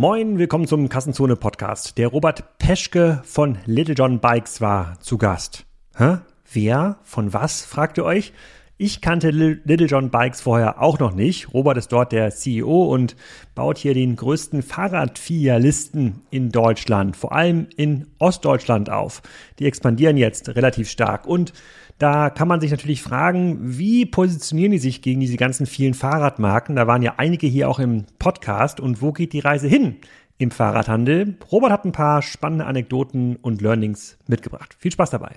Moin, willkommen zum Kassenzone Podcast. Der Robert Peschke von Little John Bikes war zu Gast. Hä? Wer? Von was? fragt ihr euch? Ich kannte Little John Bikes vorher auch noch nicht. Robert ist dort der CEO und baut hier den größten Fahrradfilialisten in Deutschland, vor allem in Ostdeutschland auf. Die expandieren jetzt relativ stark und da kann man sich natürlich fragen, wie positionieren die sich gegen diese ganzen vielen Fahrradmarken? Da waren ja einige hier auch im Podcast und wo geht die Reise hin im Fahrradhandel? Robert hat ein paar spannende Anekdoten und Learnings mitgebracht. Viel Spaß dabei.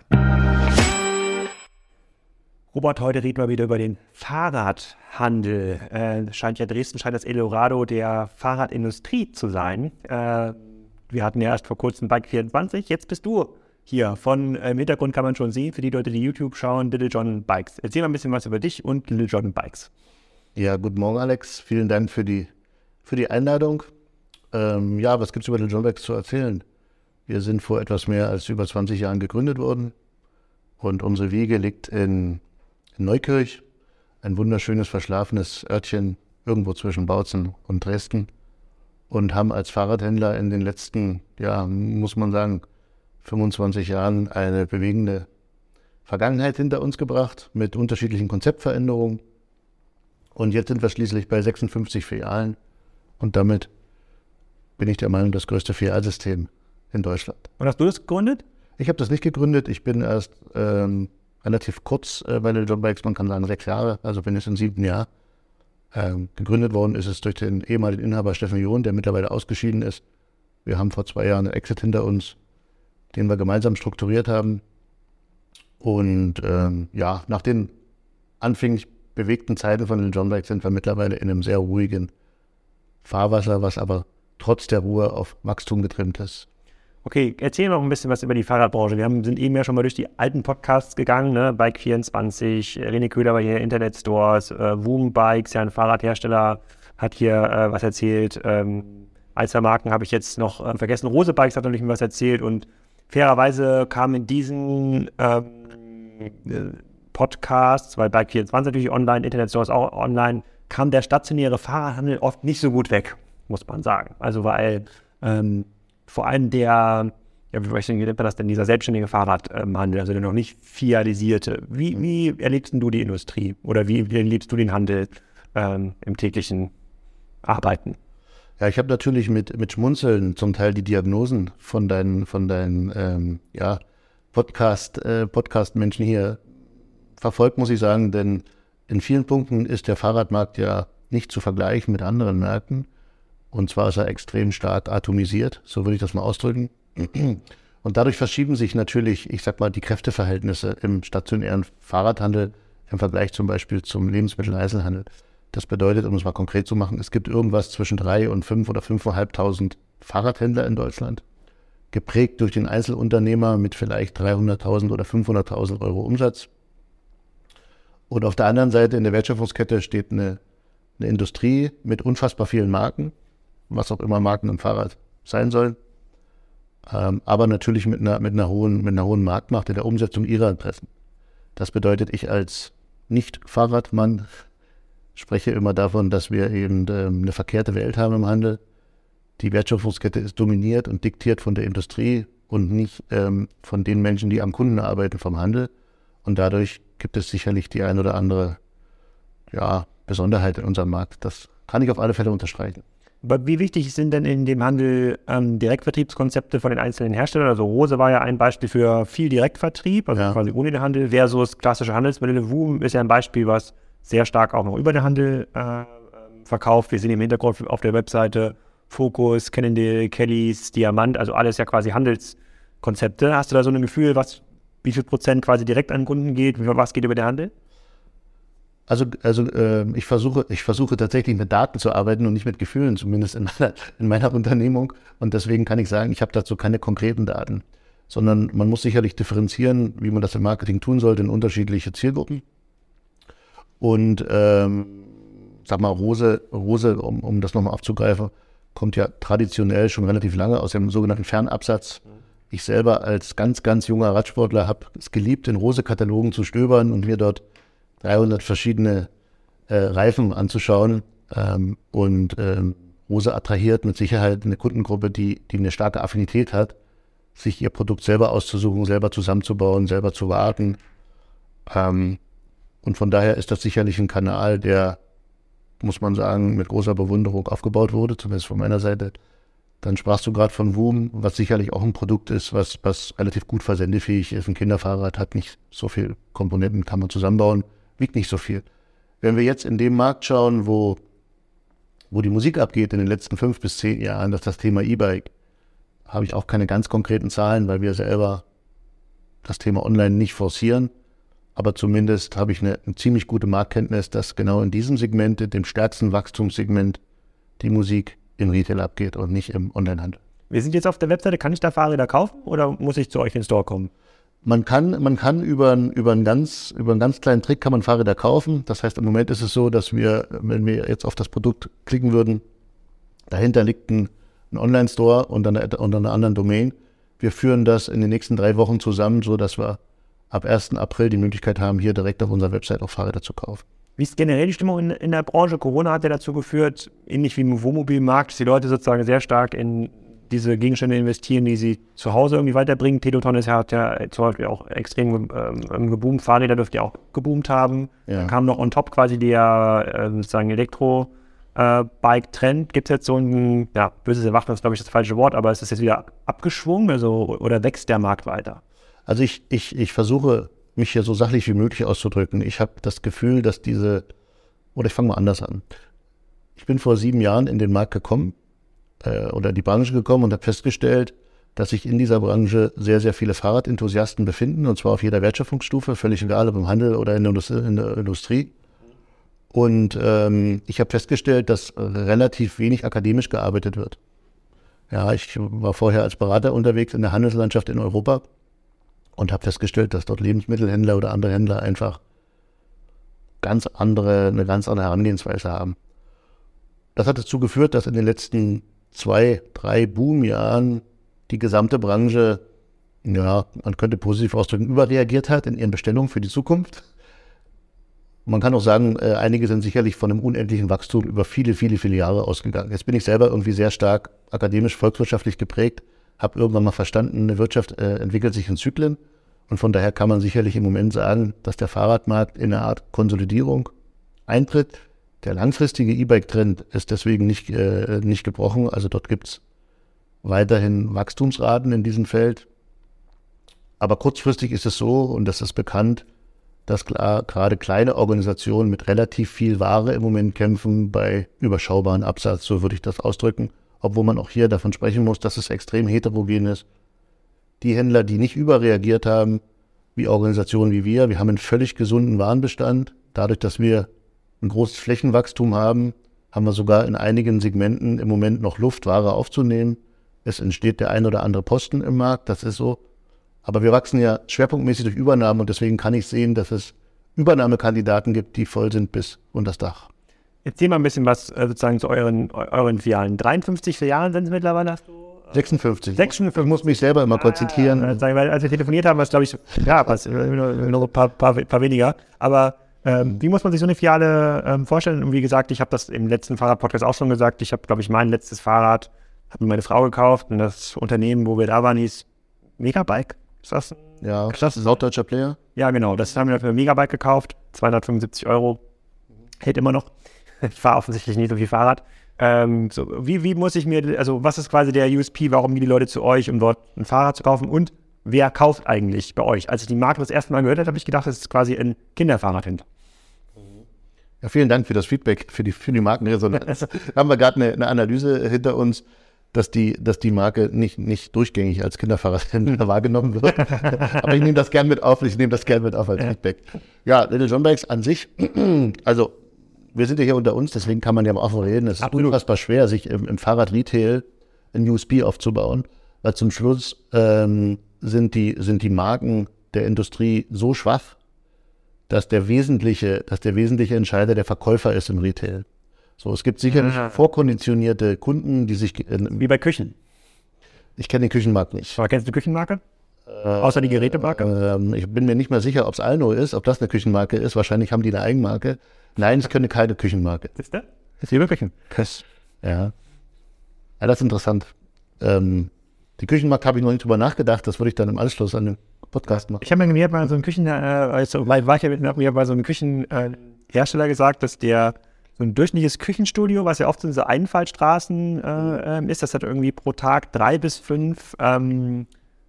Robert, heute reden wir wieder über den Fahrradhandel. Äh, scheint ja Dresden scheint das Eldorado der Fahrradindustrie zu sein. Äh, wir hatten ja erst vor kurzem Bike 24, jetzt bist du hier. Von äh, im Hintergrund kann man schon sehen, für die Leute, die YouTube schauen, Little John Bikes. Erzähl mal ein bisschen was über dich und Little John Bikes. Ja, guten Morgen, Alex. Vielen Dank für die, für die Einladung. Ähm, ja, was gibt es über Little John Bikes zu erzählen? Wir sind vor etwas mehr als über 20 Jahren gegründet worden und unsere Wiege liegt in in Neukirch, ein wunderschönes, verschlafenes Örtchen irgendwo zwischen Bautzen und Dresden und haben als Fahrradhändler in den letzten, ja, muss man sagen, 25 Jahren eine bewegende Vergangenheit hinter uns gebracht mit unterschiedlichen Konzeptveränderungen. Und jetzt sind wir schließlich bei 56 Filialen und damit bin ich der Meinung, das größte Filialsystem in Deutschland. Und hast du das gegründet? Ich habe das nicht gegründet. Ich bin erst ähm, relativ kurz äh, bei den John Bikes, man kann sagen sechs Jahre, also bin jetzt im siebten Jahr. Ähm, gegründet worden ist es durch den ehemaligen Inhaber Steffen John, der mittlerweile ausgeschieden ist. Wir haben vor zwei Jahren einen Exit hinter uns, den wir gemeinsam strukturiert haben. Und ähm, ja, nach den anfänglich bewegten Zeiten von den John Bikes sind wir mittlerweile in einem sehr ruhigen Fahrwasser, was aber trotz der Ruhe auf Wachstum getrimmt ist. Okay, erzähl noch ein bisschen was über die Fahrradbranche. Wir haben, sind eben ja schon mal durch die alten Podcasts gegangen, ne? Bike24, René Köhler war hier Internet Stores, äh, Woom Bikes, ja ein Fahrradhersteller, hat hier äh, was erzählt. Ähm, Marken habe ich jetzt noch äh, vergessen. Rose Bikes hat natürlich was erzählt und fairerweise kam in diesen ähm, äh, Podcasts, weil Bike24 natürlich online, Internet Stores auch online, kam der stationäre Fahrradhandel oft nicht so gut weg, muss man sagen. Also weil ähm, vor allem der, ja, wie nennt man das denn, dieser selbstständige Fahrradhandel, also der noch nicht fialisierte. Wie, wie erlebst du die Industrie oder wie, wie erlebst du den Handel ähm, im täglichen Arbeiten? Ja, ich habe natürlich mit, mit Schmunzeln zum Teil die Diagnosen von deinen, von deinen ähm, ja, Podcast, äh, Podcast-Menschen hier verfolgt, muss ich sagen, denn in vielen Punkten ist der Fahrradmarkt ja nicht zu vergleichen mit anderen Märkten. Und zwar ist er extrem stark atomisiert, so würde ich das mal ausdrücken. Und dadurch verschieben sich natürlich, ich sag mal, die Kräfteverhältnisse im stationären Fahrradhandel im Vergleich zum Beispiel zum Lebensmitteleinzelhandel. Das bedeutet, um es mal konkret zu machen, es gibt irgendwas zwischen drei und fünf oder fünfeinhalbtausend Fahrradhändler in Deutschland, geprägt durch den Einzelunternehmer mit vielleicht 300.000 oder 500.000 Euro Umsatz. Und auf der anderen Seite in der Wertschöpfungskette steht eine, eine Industrie mit unfassbar vielen Marken, was auch immer Marken im Fahrrad sein sollen. Ähm, aber natürlich mit einer, mit, einer hohen, mit einer hohen Marktmacht in der Umsetzung ihrer Interessen. Das bedeutet, ich als Nicht-Fahrradmann spreche immer davon, dass wir eben ähm, eine verkehrte Welt haben im Handel. Die Wertschöpfungskette ist dominiert und diktiert von der Industrie und nicht ähm, von den Menschen, die am Kunden arbeiten vom Handel. Und dadurch gibt es sicherlich die ein oder andere ja, Besonderheit in unserem Markt. Das kann ich auf alle Fälle unterstreichen. Aber wie wichtig sind denn in dem Handel ähm, Direktvertriebskonzepte von den einzelnen Herstellern? Also Rose war ja ein Beispiel für viel Direktvertrieb, also ja. quasi ohne den Handel, versus klassische Handelsmodelle. Woom ist ja ein Beispiel, was sehr stark auch noch über den Handel äh, ähm, verkauft. Wir sehen im Hintergrund auf der Webseite Focus, Cannondale, Kellys, Diamant, also alles ja quasi Handelskonzepte. Hast du da so ein Gefühl, was, wie viel Prozent quasi direkt an Kunden geht, was geht über den Handel? Also, also äh, ich, versuche, ich versuche tatsächlich mit Daten zu arbeiten und nicht mit Gefühlen, zumindest in meiner, in meiner Unternehmung. Und deswegen kann ich sagen, ich habe dazu keine konkreten Daten, sondern man muss sicherlich differenzieren, wie man das im Marketing tun sollte, in unterschiedliche Zielgruppen. Und ähm, sag mal, Rose, Rose um, um das nochmal aufzugreifen, kommt ja traditionell schon relativ lange aus dem sogenannten Fernabsatz. Ich selber als ganz, ganz junger Radsportler habe es geliebt, in Rose-Katalogen zu stöbern und mir dort 300 verschiedene äh, Reifen anzuschauen. Ähm, und ähm, Rose attrahiert mit Sicherheit eine Kundengruppe, die, die eine starke Affinität hat, sich ihr Produkt selber auszusuchen, selber zusammenzubauen, selber zu warten. Ähm, und von daher ist das sicherlich ein Kanal, der, muss man sagen, mit großer Bewunderung aufgebaut wurde, zumindest von meiner Seite. Dann sprachst du gerade von Woom, was sicherlich auch ein Produkt ist, was, was relativ gut versendefähig ist. Ein Kinderfahrrad hat nicht so viel Komponenten, kann man zusammenbauen, wiegt nicht so viel. Wenn wir jetzt in dem Markt schauen, wo, wo die Musik abgeht in den letzten fünf bis zehn Jahren, das ist das Thema E-Bike, habe ich auch keine ganz konkreten Zahlen, weil wir selber das Thema online nicht forcieren. Aber zumindest habe ich eine, eine ziemlich gute Marktkenntnis, dass genau in diesem Segment, dem stärksten Wachstumssegment, die Musik im Retail abgeht und nicht im Onlinehandel. Wir sind jetzt auf der Webseite, kann ich da Fahrräder kaufen oder muss ich zu euch in den Store kommen? Man kann, man kann über, über, einen ganz, über einen ganz kleinen Trick kann man Fahrräder kaufen. Das heißt, im Moment ist es so, dass wir, wenn wir jetzt auf das Produkt klicken würden, dahinter liegt ein, ein Online-Store unter einer, unter einer anderen Domain. Wir führen das in den nächsten drei Wochen zusammen, so dass wir ab 1. April die Möglichkeit haben, hier direkt auf unserer Website auch Fahrräder zu kaufen. Wie ist generell die Stimmung in, in der Branche? Corona hat ja dazu geführt, ähnlich wie im Wohnmobilmarkt, dass die Leute sozusagen sehr stark in diese Gegenstände investieren, die sie zu Hause irgendwie weiterbringen. Peloton ist ja, hat ja zum Beispiel auch extrem ähm, geboomt. Fahrräder dürfte ja auch geboomt haben. Ja. Dann kam noch on top quasi der äh, sozusagen Elektro-Bike-Trend. Äh, Gibt es jetzt so ein, ja, böses Erwachen ist glaube ich das falsche Wort, aber ist das jetzt wieder abgeschwungen also, oder wächst der Markt weiter? Also ich, ich, ich versuche mich hier so sachlich wie möglich auszudrücken. Ich habe das Gefühl, dass diese, oder ich fange mal anders an. Ich bin vor sieben Jahren in den Markt gekommen äh, oder in die Branche gekommen und habe festgestellt, dass sich in dieser Branche sehr, sehr viele Fahrradenthusiasten befinden, und zwar auf jeder Wertschöpfungsstufe, völlig egal, ob im Handel oder in der, in der Industrie. Und ähm, ich habe festgestellt, dass relativ wenig akademisch gearbeitet wird. Ja, ich war vorher als Berater unterwegs in der Handelslandschaft in Europa und habe festgestellt, dass dort Lebensmittelhändler oder andere Händler einfach ganz andere, eine ganz andere Herangehensweise haben. Das hat dazu geführt, dass in den letzten zwei, drei Boomjahren die gesamte Branche, ja, man könnte positiv ausdrücken, überreagiert hat in ihren Bestellungen für die Zukunft. Man kann auch sagen, äh, einige sind sicherlich von einem unendlichen Wachstum über viele, viele, viele Jahre ausgegangen. Jetzt bin ich selber irgendwie sehr stark akademisch, volkswirtschaftlich geprägt habe irgendwann mal verstanden, eine Wirtschaft äh, entwickelt sich in Zyklen. Und von daher kann man sicherlich im Moment sagen, dass der Fahrradmarkt in eine Art Konsolidierung eintritt. Der langfristige E-Bike-Trend ist deswegen nicht, äh, nicht gebrochen. Also dort gibt es weiterhin Wachstumsraten in diesem Feld. Aber kurzfristig ist es so, und das ist bekannt, dass klar, gerade kleine Organisationen mit relativ viel Ware im Moment kämpfen bei überschaubaren Absatz, so würde ich das ausdrücken obwohl man auch hier davon sprechen muss, dass es extrem heterogen ist. Die Händler, die nicht überreagiert haben, wie Organisationen wie wir, wir haben einen völlig gesunden Warenbestand. Dadurch, dass wir ein großes Flächenwachstum haben, haben wir sogar in einigen Segmenten im Moment noch Luft, Ware aufzunehmen. Es entsteht der ein oder andere Posten im Markt, das ist so. Aber wir wachsen ja schwerpunktmäßig durch Übernahmen und deswegen kann ich sehen, dass es Übernahmekandidaten gibt, die voll sind bis unter das Dach. Erzähl mal ein bisschen was äh, sozusagen zu euren, euren Filialen. 53 Filialen sind es mittlerweile, hast du? 56. 56. Ich muss mich selber immer konzentrieren. Ah, weil als wir telefoniert haben, war es, glaube ich, ja, was, noch ein paar, paar, paar weniger. Aber ähm, wie muss man sich so eine Filiale ähm, vorstellen? Und wie gesagt, ich habe das im letzten Fahrrad-Podcast auch schon gesagt. Ich habe, glaube ich, mein letztes Fahrrad, hat mir meine Frau gekauft. Und das Unternehmen, wo wir da waren, hieß Megabike. Ist das? Ja, ist das ein sauddeutscher Player? Ja, genau. Das haben wir für Megabike gekauft. 275 Euro. Hält immer noch. ich fahre offensichtlich nicht so viel Fahrrad. Ähm, so, wie, wie muss ich mir, also was ist quasi der USP, warum gehen die Leute zu euch, um dort ein Fahrrad zu kaufen und wer kauft eigentlich bei euch? Als ich die Marke das erste Mal gehört habe, habe ich gedacht, das ist quasi ein Kinderfahrrad hinter. Ja, vielen Dank für das Feedback, für die, für die Markenresonanz. da haben wir gerade eine, eine, Analyse hinter uns, dass die, dass die Marke nicht, nicht durchgängig als Kinderfahrradhändler wahrgenommen wird. Aber ich nehme das gern mit auf, ich nehme das gern mit auf als Feedback. Ja, Little John Bikes an sich, also wir sind ja hier unter uns, deswegen kann man ja auch reden. Es ist Absolut. unfassbar schwer, sich im, im Fahrrad-Retail ein USB aufzubauen, weil zum Schluss ähm, sind, die, sind die Marken der Industrie so schwach, dass der wesentliche, dass der wesentliche Entscheider der Verkäufer ist im Retail. So, es gibt sicherlich Aha. vorkonditionierte Kunden, die sich. Äh, Wie bei Küchen. Ich kenne den Küchenmarkt nicht. Aber kennst du die Küchenmarke? Äh, Außer die Gerätemarke? Äh, ich bin mir nicht mehr sicher, ob es Alno ist, ob das eine Küchenmarke ist. Wahrscheinlich haben die eine Eigenmarke. Nein, es könnte keine Küchenmarke. Ist der? Ist liebe Küchen. Köss. Ja. Ja, das ist interessant. Ähm, die Küchenmarkt habe ich noch nicht drüber nachgedacht. Das würde ich dann im Anschluss an den Podcast machen. Ich habe mir mal so einen Küchen, äh, also, war ich ja mir bei so einem Küchenhersteller gesagt, dass der so ein durchschnittliches Küchenstudio, was ja oft in so Einfallstraßen äh, ähm, ist, das hat irgendwie pro Tag drei bis fünf ähm,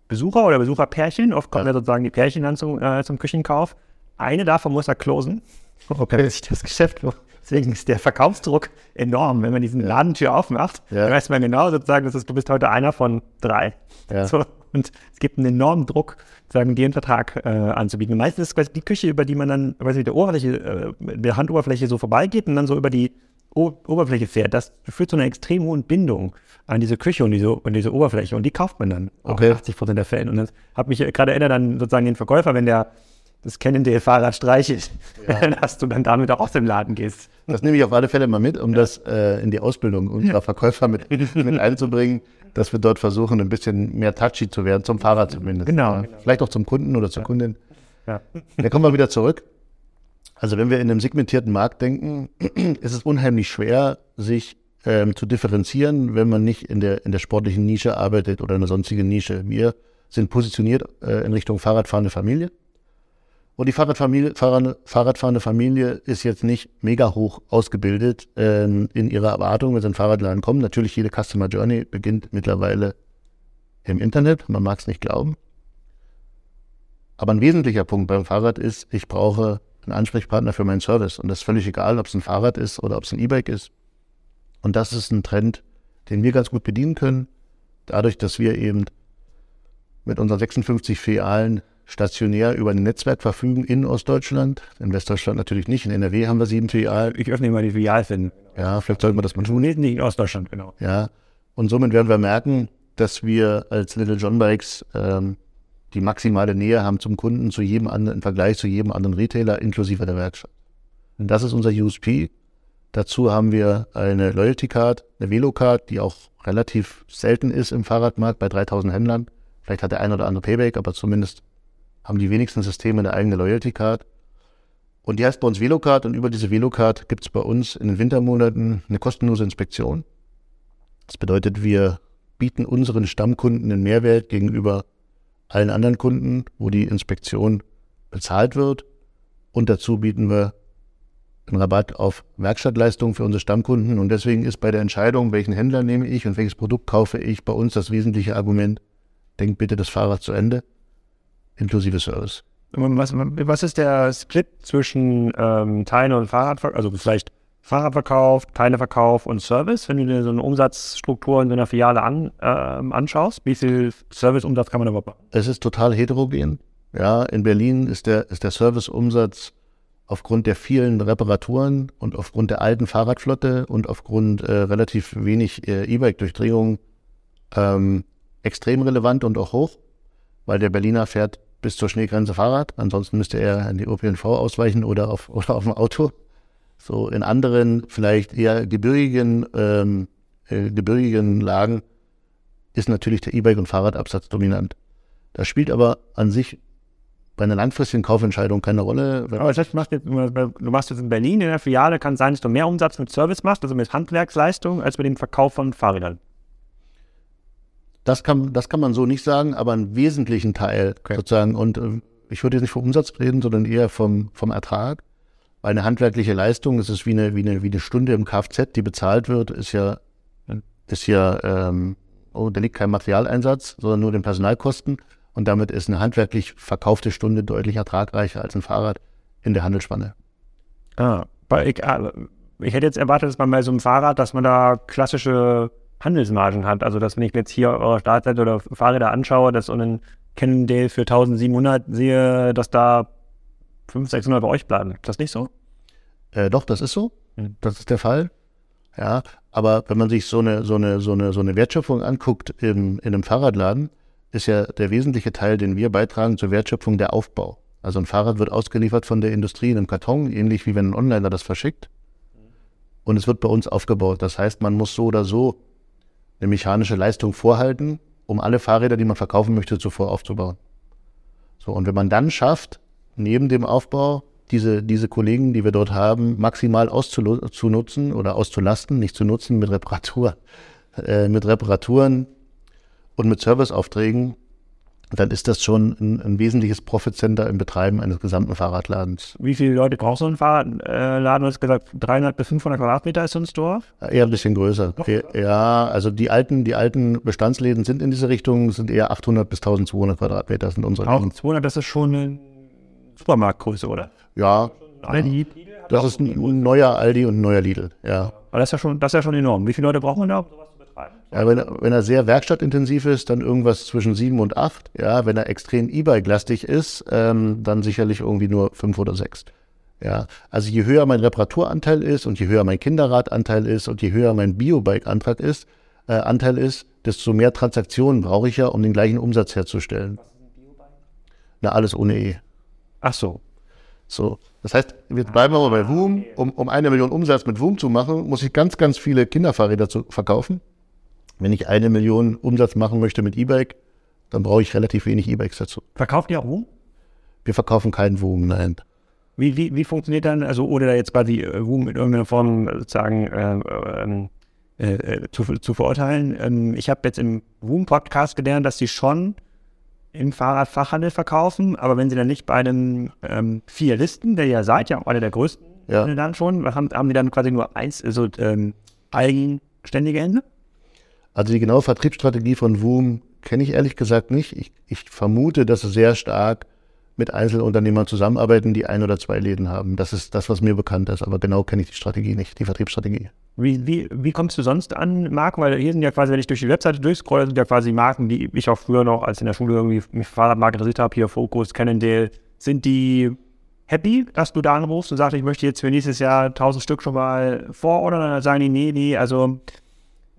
Besucher oder Besucherpärchen. Oft kommen ja, ja sozusagen die Pärchen dann zum, äh, zum Küchenkauf. Eine davon muss er closen, okay. sich das Geschäft lohnt. Deswegen ist der Verkaufsdruck enorm. Wenn man diesen Ladentür aufmacht, ja. dann weiß man genau sozusagen, dass du bist heute einer von drei. Ja. So, und es gibt einen enormen Druck, sozusagen den Vertrag äh, anzubieten. Und meistens ist es quasi die Küche, über die man dann, weiß ich, der Oberfläche, äh, der Handoberfläche so vorbeigeht und dann so über die o Oberfläche fährt. Das führt zu einer extrem hohen Bindung an diese Küche und diese, und diese Oberfläche. Und die kauft man dann. Okay. 80 Prozent der Fälle. Und das hat mich gerade erinnert an sozusagen den Verkäufer, wenn der das Cannondale-Fahrrad streichelt, ja. dass du dann damit auch aus dem Laden gehst. Das nehme ich auf alle Fälle mal mit, um ja. das äh, in die Ausbildung unserer Verkäufer mit, mit einzubringen, dass wir dort versuchen, ein bisschen mehr touchy zu werden, zum Fahrrad zumindest. Genau. Ja. Vielleicht auch zum Kunden oder zur Kundin. Ja. Dann kommen wir wieder zurück. Also wenn wir in einem segmentierten Markt denken, ist es unheimlich schwer, sich ähm, zu differenzieren, wenn man nicht in der, in der sportlichen Nische arbeitet oder in einer sonstigen Nische. Wir sind positioniert äh, in Richtung Fahrradfahrende Familie. Und die Fahrradfamilie, Fahrrad, Fahrradfahrende Familie ist jetzt nicht mega hoch ausgebildet ähm, in ihrer Erwartung, wenn sie in Fahrradladen kommen. Natürlich, jede Customer Journey beginnt mittlerweile im Internet. Man mag es nicht glauben. Aber ein wesentlicher Punkt beim Fahrrad ist, ich brauche einen Ansprechpartner für meinen Service. Und das ist völlig egal, ob es ein Fahrrad ist oder ob es ein E-Bike ist. Und das ist ein Trend, den wir ganz gut bedienen können, dadurch, dass wir eben mit unseren 56 Filialen stationär über ein Netzwerk verfügen in Ostdeutschland. In Westdeutschland natürlich nicht. In NRW haben wir sieben Filialen. Ich öffne mal die Filialfinden. Ja, vielleicht sollten wir das mal tun. Nee, nicht in Ostdeutschland, genau. Ja, und somit werden wir merken, dass wir als Little John Bikes ähm, die maximale Nähe haben zum Kunden, zu jedem anderen, im Vergleich zu jedem anderen Retailer, inklusive der Werkstatt. Und das ist unser USP. Dazu haben wir eine Loyalty Card, eine Velo Card, die auch relativ selten ist im Fahrradmarkt bei 3000 Händlern. Vielleicht hat der ein oder andere Payback, aber zumindest haben die wenigsten Systeme eine eigene Loyalty Card. Und die heißt bei uns Velocard und über diese Velocard gibt es bei uns in den Wintermonaten eine kostenlose Inspektion. Das bedeutet, wir bieten unseren Stammkunden einen Mehrwert gegenüber allen anderen Kunden, wo die Inspektion bezahlt wird. Und dazu bieten wir einen Rabatt auf Werkstattleistungen für unsere Stammkunden. Und deswegen ist bei der Entscheidung, welchen Händler nehme ich und welches Produkt kaufe ich, bei uns das wesentliche Argument, denkt bitte das Fahrrad zu Ende inklusive Service. Was, was ist der Split zwischen ähm, Teile und Fahrradverkauf, also vielleicht Fahrradverkauf, Teileverkauf und Service, wenn du dir so eine Umsatzstruktur in so einer Filiale an, äh, anschaust? Wie viel Serviceumsatz kann man überhaupt machen? Es ist total heterogen. Ja, in Berlin ist der, ist der Serviceumsatz aufgrund der vielen Reparaturen und aufgrund der alten Fahrradflotte und aufgrund äh, relativ wenig äh, E-Bike-Durchdringung ähm, extrem relevant und auch hoch, weil der Berliner fährt bis zur Schneegrenze Fahrrad. Ansonsten müsste er in die ÖPNV ausweichen oder auf, oder auf dem Auto. So in anderen, vielleicht eher gebirgigen, ähm, äh, gebirgigen Lagen ist natürlich der E-Bike- und Fahrradabsatz dominant. Das spielt aber an sich bei einer langfristigen Kaufentscheidung keine Rolle. Aber das heißt, du, machst jetzt, du machst jetzt in Berlin in der Filiale, kann sein, dass du mehr Umsatz mit Service machst, also mit Handwerksleistung, als mit dem Verkauf von Fahrrädern. Das kann, das kann man so nicht sagen, aber einen wesentlichen Teil okay. sozusagen. Und äh, ich würde jetzt nicht vom Umsatz reden, sondern eher vom, vom Ertrag. Weil eine handwerkliche Leistung, es ist wie eine, wie, eine, wie eine Stunde im Kfz, die bezahlt wird, ist ja, ist ja, ähm, oh, da liegt kein Materialeinsatz, sondern nur den Personalkosten. Und damit ist eine handwerklich verkaufte Stunde deutlich ertragreicher als ein Fahrrad in der Handelsspanne. Ah, ich, ah, ich hätte jetzt erwartet, dass man bei so einem Fahrrad, dass man da klassische Handelsmargen hat. Also, dass wenn ich jetzt hier eure Startseite oder Fahrräder anschaue, dass so ein Cannondale für 1700 sehe, dass da 500, 600 bei euch bleiben. Ist das nicht so? Äh, doch, das ist so. Mhm. Das ist der Fall. Ja, aber wenn man sich so eine, so eine, so eine, so eine Wertschöpfung anguckt im, in einem Fahrradladen, ist ja der wesentliche Teil, den wir beitragen zur Wertschöpfung, der Aufbau. Also ein Fahrrad wird ausgeliefert von der Industrie in einem Karton, ähnlich wie wenn ein Onliner das verschickt. Und es wird bei uns aufgebaut. Das heißt, man muss so oder so eine mechanische Leistung vorhalten, um alle Fahrräder, die man verkaufen möchte, zuvor aufzubauen. So, und wenn man dann schafft, neben dem Aufbau diese, diese Kollegen, die wir dort haben, maximal auszunutzen oder auszulasten, nicht zu nutzen mit Reparatur, äh, mit Reparaturen und mit Serviceaufträgen, dann ist das schon ein, ein wesentliches Profitcenter im Betreiben eines gesamten Fahrradladens. Wie viele Leute braucht so ein Fahrradladen? Du hast gesagt, 300 bis 500 Quadratmeter ist so ein Store? Eher ein bisschen größer. Noch Ja, also die alten, die alten Bestandsläden sind in diese Richtung, sind eher 800 bis 1200 Quadratmeter sind unsere Läden. 1200, das ist schon eine Supermarktgröße, oder? Ja, Aldi? das ist ein neuer Aldi und ein neuer Lidl, ja. Aber das ist ja schon, das ist ja schon enorm. Wie viele Leute braucht man da, um sowas betreiben? Ja, wenn, er- wenn er sehr werkstattintensiv ist, dann irgendwas zwischen sieben und acht. Ja, wenn er extrem E-Bike-lastig ist, ähm, dann sicherlich irgendwie nur fünf oder sechs. Ja, also je höher mein Reparaturanteil ist und je höher mein Kinderradanteil ist und je höher mein Biobike-Antrag ist, äh, Anteil ist, desto mehr Transaktionen brauche ich ja, um den gleichen Umsatz herzustellen. Na, alles ohne E. Ach so. So, das heißt, wir bleiben aber bei Woom. Um, um eine Million Umsatz mit Woom zu machen, muss ich ganz, ganz viele Kinderfahrräder zu verkaufen. Wenn ich eine Million Umsatz machen möchte mit E-Bike, dann brauche ich relativ wenig E-Bikes dazu. Verkauft ihr auch Rum? Wir verkaufen keinen Woom, nein. Wie, wie, wie funktioniert dann, also ohne da jetzt quasi äh, Ruhm in irgendeiner Form sozusagen äh, ähm, äh, äh, zu, zu verurteilen. Ähm, ich habe jetzt im Ruhm-Podcast gelernt, dass sie schon im Fahrradfachhandel verkaufen, aber wenn sie dann nicht bei einem ähm, Fialisten, der ja seid, ja auch einer der größten, Ja. dann schon, haben, haben die dann quasi nur eins, also ähm, eigenständige Hände? Also die genaue Vertriebsstrategie von Woom kenne ich ehrlich gesagt nicht. Ich, ich vermute, dass sie sehr stark mit Einzelunternehmern zusammenarbeiten, die ein oder zwei Läden haben. Das ist das, was mir bekannt ist. Aber genau kenne ich die Strategie nicht, die Vertriebsstrategie. Wie, wie, wie kommst du sonst an Marken? Weil hier sind ja quasi, wenn ich durch die Webseite durchscrolle, sind ja quasi Marken, die ich auch früher noch, als in der Schule irgendwie mich Fahrradmarken interessiert habe, hier Focus, Cannondale. Sind die happy, dass du da anrufst und sagst, ich möchte jetzt für nächstes Jahr 1000 Stück schon mal vorordern? Dann sagen die, nee, nee, also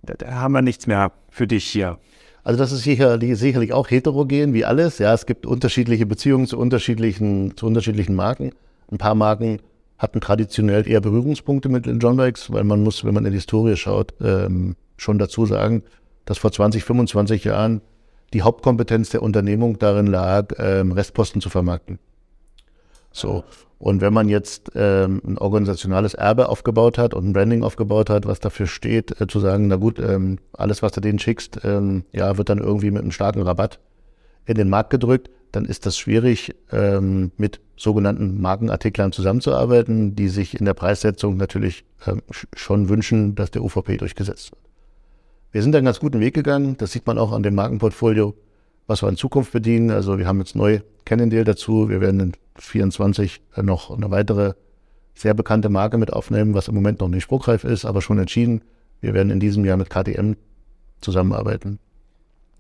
da, da haben wir nichts mehr für dich hier. Also das ist sicherlich, sicherlich auch heterogen wie alles. Ja, es gibt unterschiedliche Beziehungen zu unterschiedlichen, zu unterschiedlichen Marken. Ein paar Marken hatten traditionell eher Berührungspunkte mit den John Bikes, weil man muss, wenn man in die Historie schaut, ähm, schon dazu sagen, dass vor 20, 25 Jahren die Hauptkompetenz der Unternehmung darin lag, ähm, Restposten zu vermarkten. So. Und wenn man jetzt ähm, ein organisationales Erbe aufgebaut hat und ein Branding aufgebaut hat, was dafür steht, äh, zu sagen, na gut, ähm, alles, was du denen schickst, ähm, ja, wird dann irgendwie mit einem starken Rabatt in den Markt gedrückt, dann ist das schwierig, ähm, mit sogenannten Markenartiklern zusammenzuarbeiten, die sich in der Preissetzung natürlich ähm, sch- schon wünschen, dass der UVP durchgesetzt wird. Wir sind einen ganz guten Weg gegangen, das sieht man auch an dem Markenportfolio, was wir in Zukunft bedienen. Also wir haben jetzt neu Cannondale dazu, wir werden in 24 noch eine weitere sehr bekannte Marke mit aufnehmen, was im Moment noch nicht spruchreif ist, aber schon entschieden. Wir werden in diesem Jahr mit KTM zusammenarbeiten.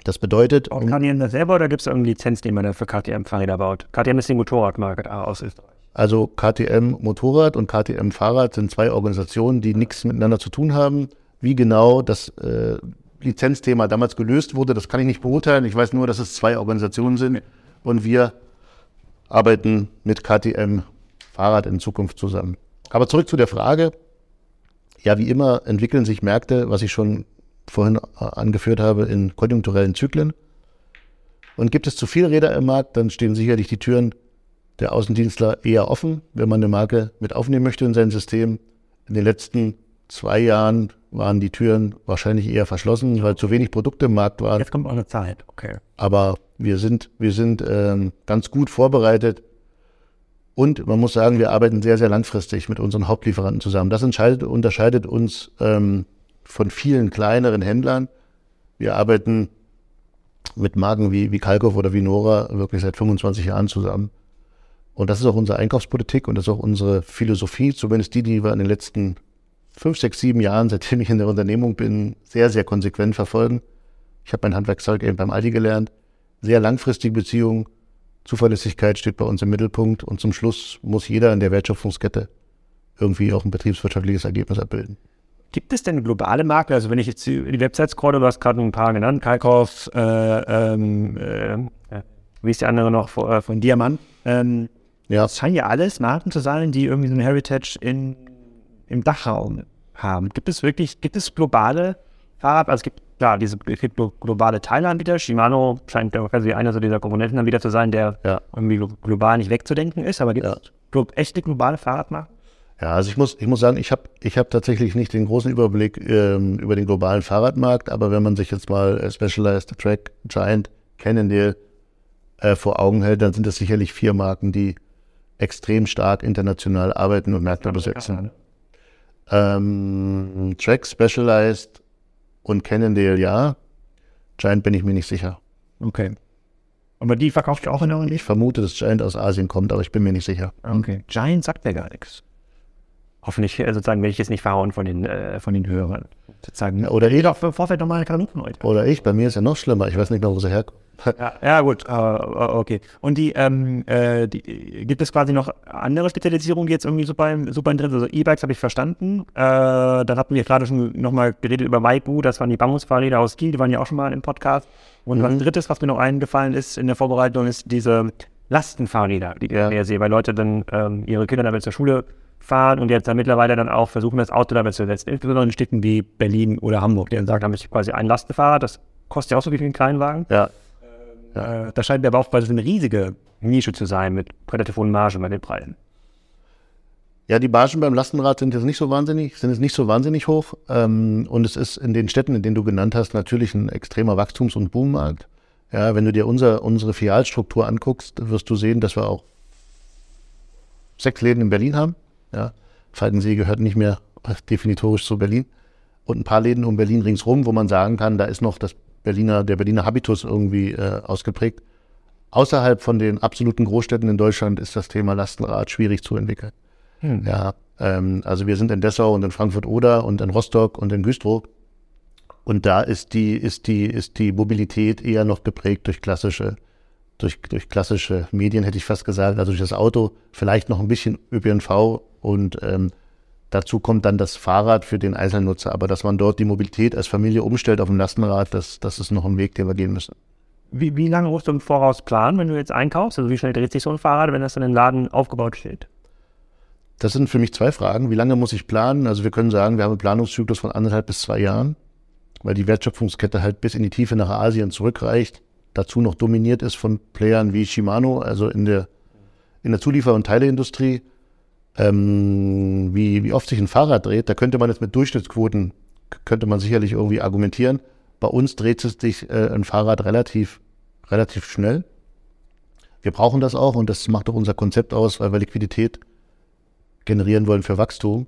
Das bedeutet, Baut KTM das selber oder gibt es irgendeine Lizenz, die man da für KTM-Fahrräder baut? KTM ist die Motorradmarke aus Österreich. Also KTM Motorrad und KTM Fahrrad sind zwei Organisationen, die nichts miteinander zu tun haben. Wie genau das äh, Lizenzthema damals gelöst wurde, das kann ich nicht beurteilen. Ich weiß nur, dass es zwei Organisationen sind und wir arbeiten mit KTM Fahrrad in Zukunft zusammen. Aber zurück zu der Frage. Ja, wie immer entwickeln sich Märkte, was ich schon vorhin äh, angeführt habe, in konjunkturellen Zyklen. Und gibt es zu viele Räder im Markt, dann stehen sicherlich die Türen der Außendienstler eher offen, wenn man eine Marke mit aufnehmen möchte in sein System. In den letzten zwei Jahren waren die Türen wahrscheinlich eher verschlossen, weil zu wenig Produkte im Markt waren. Jetzt kommt auch eine Zeit, okay. Aber wir sind, wir sind ähm, ganz gut vorbereitet. Und man muss sagen, wir arbeiten sehr, sehr langfristig mit unseren Hauptlieferanten zusammen. Das unterscheidet uns ähm, von vielen kleineren Händlern. Wir arbeiten mit Marken wie, wie Kalkow oder wie Nora wirklich seit 25 Jahren zusammen. Und das ist auch unsere Einkaufspolitik und das ist auch unsere Philosophie, zumindest die, die wir in den letzten fünf, sechs, sieben Jahren, seitdem ich in der Unternehmung bin, sehr, sehr konsequent verfolgen. Ich habe mein Handwerkszeug eben beim Aldi gelernt. Sehr langfristige Beziehungen. Zuverlässigkeit steht bei uns im Mittelpunkt und zum Schluss muss jeder in der Wertschöpfungskette irgendwie auch ein betriebswirtschaftliches Ergebnis abbilden. Gibt es denn globale Marken? Also wenn ich jetzt die Website scrolle, du hast gerade ein paar genannt, Kalkoff, äh, ähm, äh, wie ist die andere noch, von, äh, von Diamant. Ähm, Ja, das scheinen ja alles Marken zu sein, die irgendwie so eine Heritage in, im Dachraum haben. Gibt es wirklich, gibt es globale Fahrrad? Also es gibt, klar, diese es gibt glo- globale Teilanbieter. Shimano scheint ja quasi einer so dieser Komponentenanbieter zu sein, der Ja. irgendwie glo- global nicht wegzudenken ist, aber gibt Ja. es glo echte globale Fahrradmarken? Ja, also ich muss, ich muss sagen, ich habe ich hab tatsächlich nicht den großen Überblick ähm, über den globalen Fahrradmarkt, aber wenn man sich jetzt mal äh, Specialized Track, Giant, Cannondale äh, vor Augen hält, dann sind das sicherlich vier Marken, die extrem stark international arbeiten und Märkte besetzen. Ähm, Track, Specialized und Cannondale ja. Giant bin ich mir nicht sicher. Okay. Aber die verkauft ihr auch in der Ich vermute, dass Giant aus Asien kommt, aber ich bin mir nicht sicher. Okay. Giant sagt mir gar nichts. Hoffentlich, äh, sozusagen, werde ich jetzt nicht verhauen von den, äh, von den Hörern. Sozusagen, oder ich. Doch, im Vorfeld nochmal Kanuten heute. Oder ich, bei mir ist ja noch schlimmer. Ich weiß nicht mehr, wo sie herkommt. Ja, ja gut, uh, okay. Und die, ähm, äh, die, gibt es quasi noch andere Spezialisierungen, die jetzt irgendwie super, super interessant Also E-Bikes habe ich verstanden. Äh, dann hatten wir gerade schon nochmal geredet über Maibu, das waren die Bambusfahrräder aus Kiel, die waren ja auch schon mal im Podcast. Und mhm. was drittes, was mir noch eingefallen ist in der Vorbereitung, ist diese Lastenfahrräder, die ja. ich ja sehe, weil Leute dann ähm, ihre Kinder damit zur Schule fahren und jetzt dann mittlerweile dann auch versuchen, das Auto damit zu setzen. Insbesondere in Städten wie Berlin oder Hamburg, die dann sagen, da habe ich quasi ein Lastenfahrrad, das kostet ja auch so wie ein Kleinwagen. Ja. Ja. Äh, da scheint mir aber auch so eine riesige Nische zu sein mit relativ hohen Margen bei den Preisen. Ja, die Margen beim Lastenrad sind jetzt nicht so wahnsinnig, sind jetzt nicht so wahnsinnig hoch. Ähm, und es ist in den Städten, in denen du genannt hast, natürlich ein extremer Wachstums- und Boommarkt. Ja, wenn du dir unser, unsere Filialstruktur anguckst, wirst du sehen, dass wir auch sechs Läden in Berlin haben. Ja, Falkensee gehört nicht mehr definitorisch zu Berlin. Und ein paar Läden um Berlin ringsrum, wo man sagen kann, da ist noch das Berliner, der Berliner Habitus irgendwie äh, ausgeprägt. Außerhalb von den absoluten Großstädten in Deutschland ist das Thema Lastenrad schwierig zu entwickeln. Hm. Ja, ähm, also wir sind in Dessau und in Frankfurt-Oder und in Rostock und in Güstrow. Und da ist die, ist die, ist die Mobilität eher noch geprägt durch klassische, durch, durch klassische Medien, hätte ich fast gesagt, also durch das Auto, vielleicht noch ein bisschen ÖPNV und ähm, Dazu kommt dann das Fahrrad für den Einzelnutzer. Aber dass man dort die Mobilität als Familie umstellt auf ein Lastenrad, das, das ist noch ein Weg, den wir gehen müssen. Wie, wie lange musst du im Voraus planen, wenn du jetzt einkaufst? Also wie schnell dreht sich so ein Fahrrad, wenn das in den Laden aufgebaut steht? Das sind für mich zwei Fragen. Wie lange muss ich planen? Also wir können sagen, wir haben einen Planungszyklus von anderthalb bis zwei Jahren, weil die Wertschöpfungskette halt bis in die Tiefe nach Asien zurückreicht. Dazu noch dominiert ist von Playern wie Shimano, also in der, in der Zuliefer- und Teileindustrie ähm, wie, wie oft sich ein Fahrrad dreht, da könnte man jetzt mit Durchschnittsquoten, könnte man sicherlich irgendwie argumentieren. Bei uns dreht sich äh, ein Fahrrad relativ, relativ schnell. Wir brauchen das auch und das macht auch unser Konzept aus, weil wir Liquidität generieren wollen für Wachstum.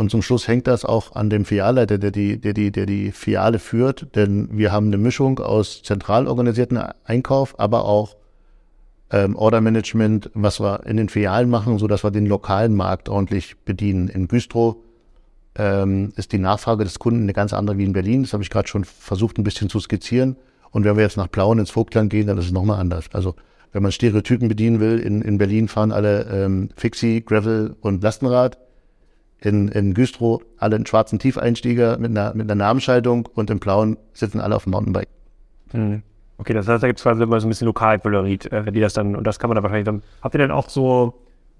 Und zum Schluss hängt das auch an dem Filialleiter, der die, der die, der die Filiale führt, denn wir haben eine Mischung aus zentral organisierten Einkauf, aber auch ähm, Order-Management, was wir in den Filialen machen, so dass wir den lokalen Markt ordentlich bedienen. In Güstrow ähm, ist die Nachfrage des Kunden eine ganz andere wie in Berlin. Das habe ich gerade schon versucht, ein bisschen zu skizzieren. Und wenn wir jetzt nach Plauen ins Vogtland gehen, dann ist es nochmal anders. Also wenn man Stereotypen bedienen will, in, in Berlin fahren alle ähm, Fixie, Gravel und Lastenrad. In, in Güstrow alle einen schwarzen Tiefeinstieger mit einer, mit einer Namenschaltung und in Plauen sitzen alle auf dem Mountainbike. Mhm. Okay, das heißt, da gibt es quasi immer so ein bisschen Lokalkolorit, äh, die das dann, und das kann man dann wahrscheinlich dann. Habt ihr denn auch so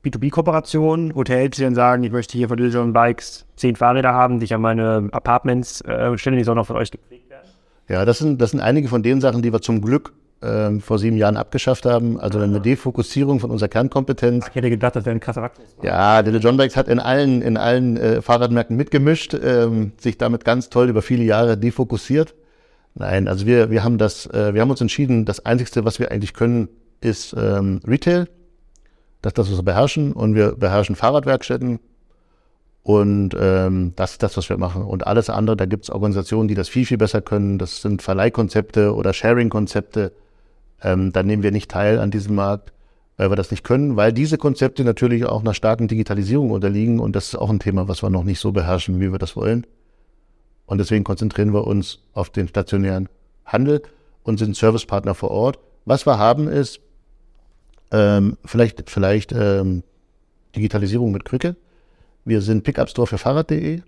B2B-Kooperationen, Hotels, die dann sagen, ich möchte hier von Digital Bikes zehn Fahrräder haben, die ich an meine Apartments äh, stelle, die sollen auch von euch gepflegt werden? Ja, das sind, das sind einige von den Sachen, die wir zum Glück ähm, vor sieben Jahren abgeschafft haben. Also eine ah. Defokussierung von unserer Kernkompetenz. Ich hätte gedacht, das wäre ein krasser Wachstum. Ja, der John Bikes hat in allen, in allen äh, Fahrradmärkten mitgemischt, ähm, sich damit ganz toll über viele Jahre defokussiert. Nein, also wir, wir haben das, äh, wir haben uns entschieden, das Einzige, was wir eigentlich können, ist ähm, Retail. Das ist das, was wir beherrschen. Und wir beherrschen Fahrradwerkstätten. Und ähm, das ist das, was wir machen. Und alles andere, da gibt es Organisationen, die das viel, viel besser können. Das sind Verleihkonzepte oder Sharing-Konzepte. Ähm, da nehmen wir nicht teil an diesem Markt, weil wir das nicht können, weil diese Konzepte natürlich auch einer starken Digitalisierung unterliegen. Und das ist auch ein Thema, was wir noch nicht so beherrschen, wie wir das wollen. Und deswegen konzentrieren wir uns auf den stationären Handel und sind Servicepartner vor Ort. Was wir haben ist ähm, vielleicht, vielleicht ähm, Digitalisierung mit Krücke. Wir sind Pickup-Store für Fahrrad.de.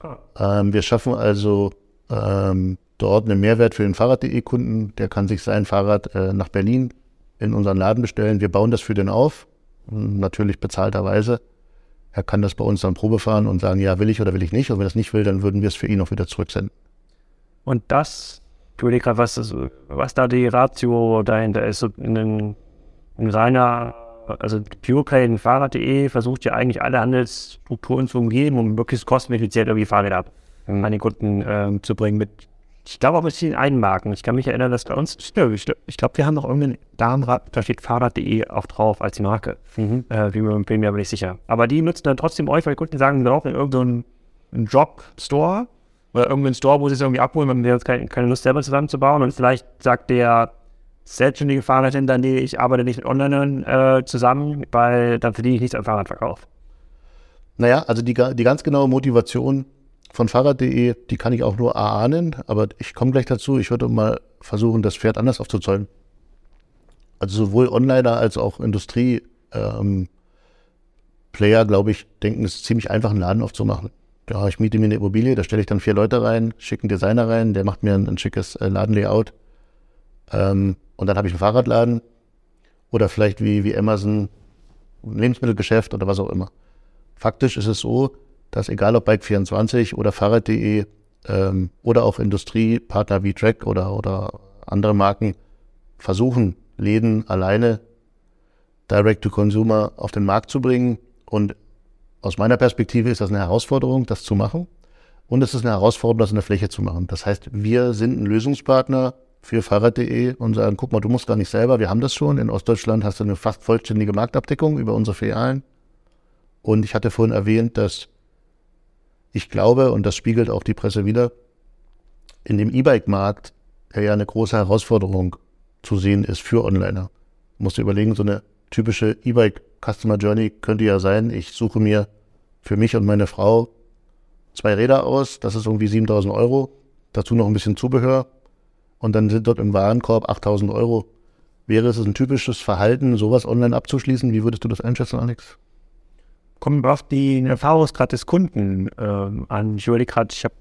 Ah. Ähm, wir schaffen also ähm, dort einen Mehrwert für den Fahrrad.de-Kunden. Der kann sich sein Fahrrad äh, nach Berlin in unseren Laden bestellen. Wir bauen das für den auf, natürlich bezahlterweise. Er kann das bei uns dann Probe fahren und sagen, ja, will ich oder will ich nicht. Und wenn er es nicht will, dann würden wir es für ihn auch wieder zurücksenden. Und das, du überlegst gerade, was, was da die Ratio dahinter ist, in, in reiner also PurePlay Fahrrad.de versucht ja eigentlich alle Handelsstrukturen zu umgehen, um möglichst kosteneffizient irgendwie Fahrräder an den Kunden äh, zu bringen. Mit, ich glaube auch mit den Einmarken. Ich kann mich erinnern, dass bei uns, ich, ich glaube, wir haben noch irgendeinen Darmrad, da steht Fahrrad.de auch drauf als die Marke. Mhm. Äh, bin mir aber nicht sicher. Aber die nutzen dann trotzdem euch, weil die Kunden sagen, wir brauchen irgendeinen so Drop-Store oder irgendeinen Store, wo sie es irgendwie abholen, wenn wir jetzt keine, keine Lust selber zusammenzubauen. Und vielleicht sagt der selbstständige Fahrradhändler, nee, ich arbeite nicht mit Online äh, zusammen, weil dann verdiene ich nichts am Fahrradverkauf. Naja, also die, die ganz genaue Motivation von Fahrrad.de, die kann ich auch nur erahnen, aber ich komme gleich dazu. Ich würde mal versuchen, das Pferd anders aufzuzäumen. Also sowohl Onliner als auch Industrie ähm, Player, glaube ich, denken, es ist ziemlich einfach, einen Laden aufzumachen. Ja, ich miete mir eine Immobilie, da stelle ich dann vier Leute rein, schicke einen Designer rein, der macht mir ein, ein schickes äh, Ladenlayout. Ähm, und dann habe ich einen Fahrradladen oder vielleicht wie, wie Amazon ein Lebensmittelgeschäft oder was auch immer. Faktisch ist es so, dass egal ob Bike24 oder Fahrrad.de ähm, oder auch Industriepartner wie Track oder, oder andere Marken versuchen, Läden alleine Direct-to-Consumer auf den Markt zu bringen. Und aus meiner Perspektive ist das eine Herausforderung, das zu machen. Und es ist eine Herausforderung, das in der Fläche zu machen. Das heißt, wir sind ein Lösungspartner für Fahrrad.de und sagen, guck mal, du musst gar nicht selber, wir haben das schon. In Ostdeutschland hast du eine fast vollständige Marktabdeckung über unsere Filialen. Und ich hatte vorhin erwähnt, dass ich glaube, und das spiegelt auch die Presse wieder, in dem E-Bike-Markt, der ja eine große Herausforderung zu sehen ist für Onliner. Du musst dir überlegen, so eine typische E-Bike Customer Journey könnte ja sein, ich suche mir für mich und meine Frau zwei Räder aus, das ist irgendwie 7000 Euro, dazu noch ein bisschen Zubehör, und dann sind dort im Warenkorb 8000 Euro. Wäre es ein typisches Verhalten, sowas online abzuschließen? Wie würdest du das einschätzen, Alex? Kommen wir auf den Erfahrungsgrad des Kunden ähm, an. Ich überlege gerade, ich habe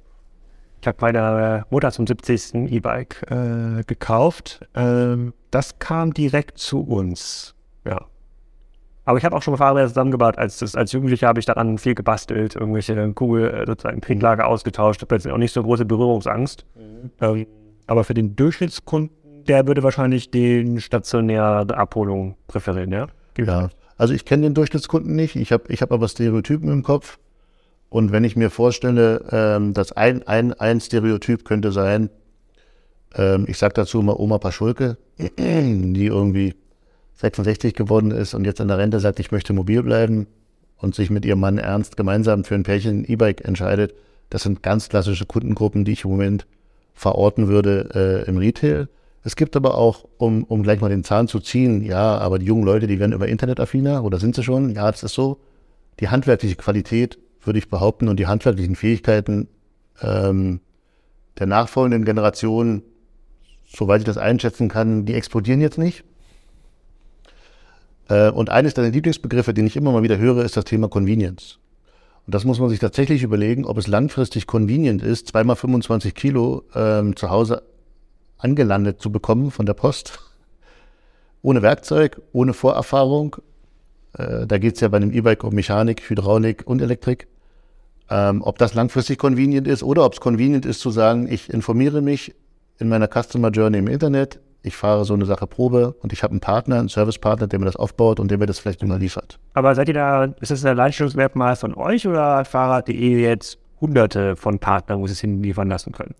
ich hab meiner Mutter zum 70. E-Bike äh, gekauft. Ähm, das kam direkt zu uns. Ja. Aber ich habe auch schon Fahrräder zusammengebaut. Als, als Jugendlicher habe ich daran viel gebastelt, irgendwelche Kugel, äh, sozusagen Trinklager ausgetauscht. Ich habe jetzt auch nicht so große Berührungsangst. Mhm. Ähm, aber für den Durchschnittskunden, der würde wahrscheinlich den stationäre Abholung präferieren, ja? Ja, also ich kenne den Durchschnittskunden nicht. Ich habe ich hab aber Stereotypen im Kopf. Und wenn ich mir vorstelle, ähm, dass ein, ein, ein Stereotyp könnte sein, ähm, ich sage dazu mal Oma Paschulke, die irgendwie 66 geworden ist und jetzt in der Rente sagt, ich möchte mobil bleiben und sich mit ihrem Mann ernst gemeinsam für ein Pärchen E-Bike entscheidet. Das sind ganz klassische Kundengruppen, die ich im Moment verorten würde äh, im Retail. Es gibt aber auch, um, um gleich mal den Zahn zu ziehen, ja, aber die jungen Leute, die werden über Internet affiner oder sind sie schon? Ja, das ist so. Die handwerkliche Qualität, würde ich behaupten, und die handwerklichen Fähigkeiten ähm, der nachfolgenden Generation, soweit ich das einschätzen kann, die explodieren jetzt nicht. Äh, und eines deiner Lieblingsbegriffe, den ich immer mal wieder höre, ist das Thema Convenience. Und das muss man sich tatsächlich überlegen, ob es langfristig convenient ist, zweimal 25 Kilo ähm, zu Hause angelandet zu bekommen von der Post. Ohne Werkzeug, ohne Vorerfahrung. Äh, da geht es ja bei einem E-Bike um Mechanik, Hydraulik und Elektrik. Ähm, ob das langfristig convenient ist oder ob es convenient ist zu sagen, ich informiere mich in meiner Customer Journey im Internet, ich fahre so eine Sache Probe und ich habe einen Partner, einen Servicepartner, der mir das aufbaut und der mir das vielleicht immer liefert. Aber seid ihr da, ist das ein Alleinstellungsmerkmal von euch oder Fahrrad.de jetzt hunderte von Partnern, wo sie es hinliefern lassen können?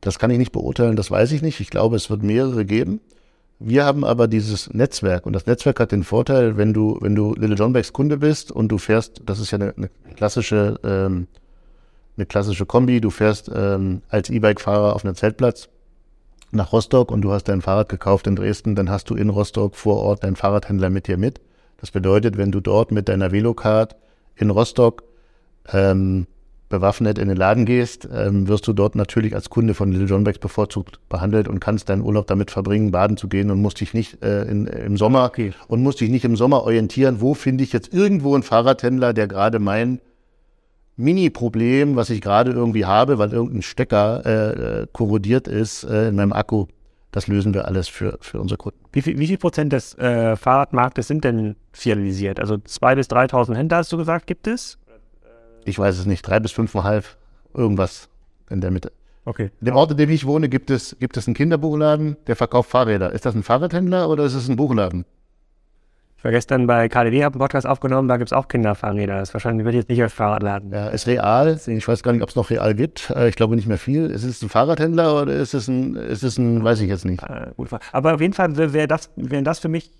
Das kann ich nicht beurteilen, das weiß ich nicht. Ich glaube, es wird mehrere geben. Wir haben aber dieses Netzwerk und das Netzwerk hat den Vorteil, wenn du, wenn du Little John Backs Kunde bist und du fährst, das ist ja eine, eine klassische, ähm, eine klassische Kombi, du fährst ähm, als E-Bike-Fahrer auf einem Zeltplatz nach Rostock und du hast dein Fahrrad gekauft in Dresden, dann hast du in Rostock vor Ort deinen Fahrradhändler mit dir mit. Das bedeutet, wenn du dort mit deiner Velocard in Rostock ähm, bewaffnet in den Laden gehst, ähm, wirst du dort natürlich als Kunde von Little John Backs bevorzugt behandelt und kannst deinen Urlaub damit verbringen, baden zu gehen und musst dich nicht äh, in, im Sommer okay. und musst dich nicht im Sommer orientieren, wo finde ich jetzt irgendwo einen Fahrradhändler, der gerade mein Mini-Problem, was ich gerade irgendwie habe, weil irgendein Stecker äh, äh, korrodiert ist äh, in meinem Akku. Das lösen wir alles für, für unsere Kunden. Wie viel, wie viel Prozent des äh, Fahrradmarktes sind denn filialisiert? Also 2.000 bis 3.000 Händler, hast du gesagt, gibt es? Ich weiß es nicht. Drei bis fünfeinhalb, irgendwas in der Mitte. Okay. In dem Ort, in dem ich wohne, gibt es, gibt es einen Kinderbuchladen, der verkauft Fahrräder. Ist das ein Fahrradhändler oder ist es ein Buchladen? Ich war gestern bei KDW, habe einen Podcast aufgenommen, da gibt es auch Kinderfahrräder. Das wahrscheinlich wird jetzt nicht als Fahrradladen. Ja, ist real. Ich weiß gar nicht, ob es noch real gibt. Äh, Ich glaube nicht mehr viel. Ist es ein Fahrradhändler oder ist es ein, ist es ein, weiß ich jetzt nicht. Äh. Aber auf jeden Fall wäre das, wäre das für mich,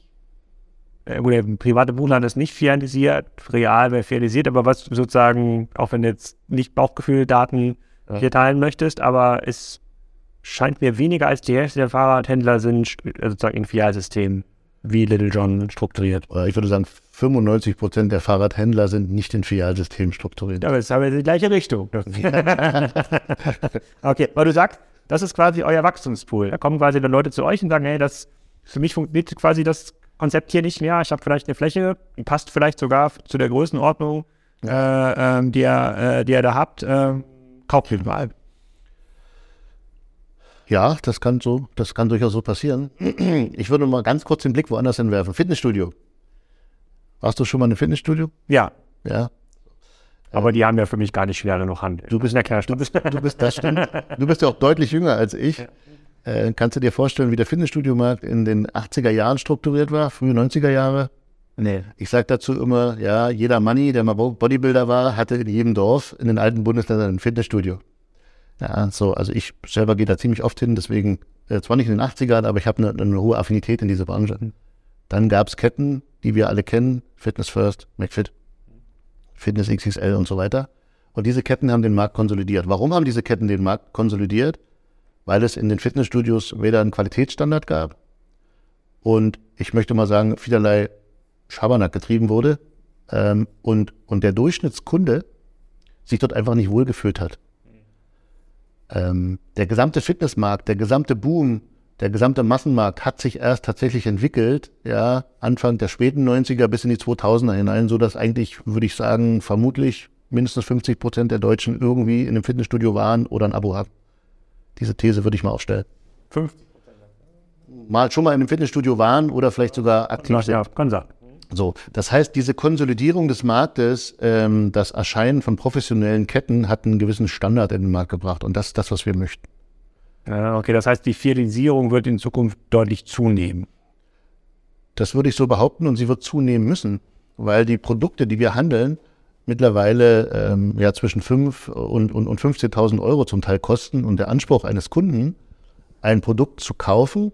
gut, der private Buchladen ist nicht fianisiert, real wäre fianisiert, aber was sozusagen, auch wenn du jetzt nicht Bauchgefühldaten Ja. hier teilen möchtest, aber es scheint mir weniger als die Hälfte der Fahrradhändler sind äh, sozusagen in Fialsystem wie Little John strukturiert. Oder ich würde sagen, 95 Prozent der Fahrradhändler sind nicht in Filialsystem strukturiert. Aber es ist aber die gleiche Richtung. okay, weil du sagst, das ist quasi euer Wachstumspool. Da kommen quasi dann Leute zu euch und sagen, hey, das für mich funktioniert quasi das Konzept hier nicht mehr. Ich habe vielleicht eine Fläche, die passt vielleicht sogar zu der Größenordnung, äh, ähm, die, ihr, äh, die ihr da habt. Äh, kauft den mal. Ja, das kann so, das kann durchaus so passieren. Ich würde mal ganz kurz den Blick woanders hinwerfen. Fitnessstudio. Warst du schon mal in einem Fitnessstudio? Ja, Ja. aber die haben ja für mich gar nicht schwer genug Handel. Du bist in der Kleinstadt. Du bist, du bist, das stimmt. Du bist ja auch deutlich jünger als ich. Äh, kannst du dir vorstellen, wie der Fitnessstudiomarkt in den 80er Jahren strukturiert war, frühe 90er Jahre? Nee. Ich sage dazu immer, ja, jeder Manni, der mal Bo- Bodybuilder war, hatte in jedem Dorf in den alten Bundesländern ein Fitnessstudio. Ja, so, also ich selber gehe da ziemlich oft hin, deswegen, äh, zwar nicht in den 80ern, aber ich habe eine, eine hohe Affinität in diese Branche. Dann gab es Ketten, die wir alle kennen, Fitness First, McFit, Fitness XXL und so weiter. Und diese Ketten haben den Markt konsolidiert. Warum haben diese Ketten den Markt konsolidiert? Weil es in den Fitnessstudios weder einen Qualitätsstandard gab und ich möchte mal sagen, vielerlei Schabernack getrieben wurde ähm, und, und der Durchschnittskunde sich dort einfach nicht wohlgefühlt hat. Ähm, der gesamte Fitnessmarkt, der gesamte Boom, der gesamte Massenmarkt hat sich erst tatsächlich entwickelt, ja, Anfang der späten 90er bis in die 2000er hinein, so dass eigentlich, würde ich sagen, vermutlich mindestens 50 Prozent der Deutschen irgendwie in einem Fitnessstudio waren oder ein Abo haben. Diese These würde ich mal aufstellen. Fünf? Mal schon mal in einem Fitnessstudio waren oder vielleicht sogar aktiv sind. Ja, kann sein. So, das heißt, diese Konsolidierung des Marktes, ähm, das Erscheinen von professionellen Ketten hat einen gewissen Standard in den Markt gebracht und das ist das, was wir möchten. Ja, okay, das heißt, die Fialisierung wird in Zukunft deutlich zunehmen. Das würde ich so behaupten und sie wird zunehmen müssen, weil die Produkte, die wir handeln, mittlerweile ähm, ja zwischen 5 und, und, und 15.000 Euro zum Teil kosten und der Anspruch eines Kunden, ein Produkt zu kaufen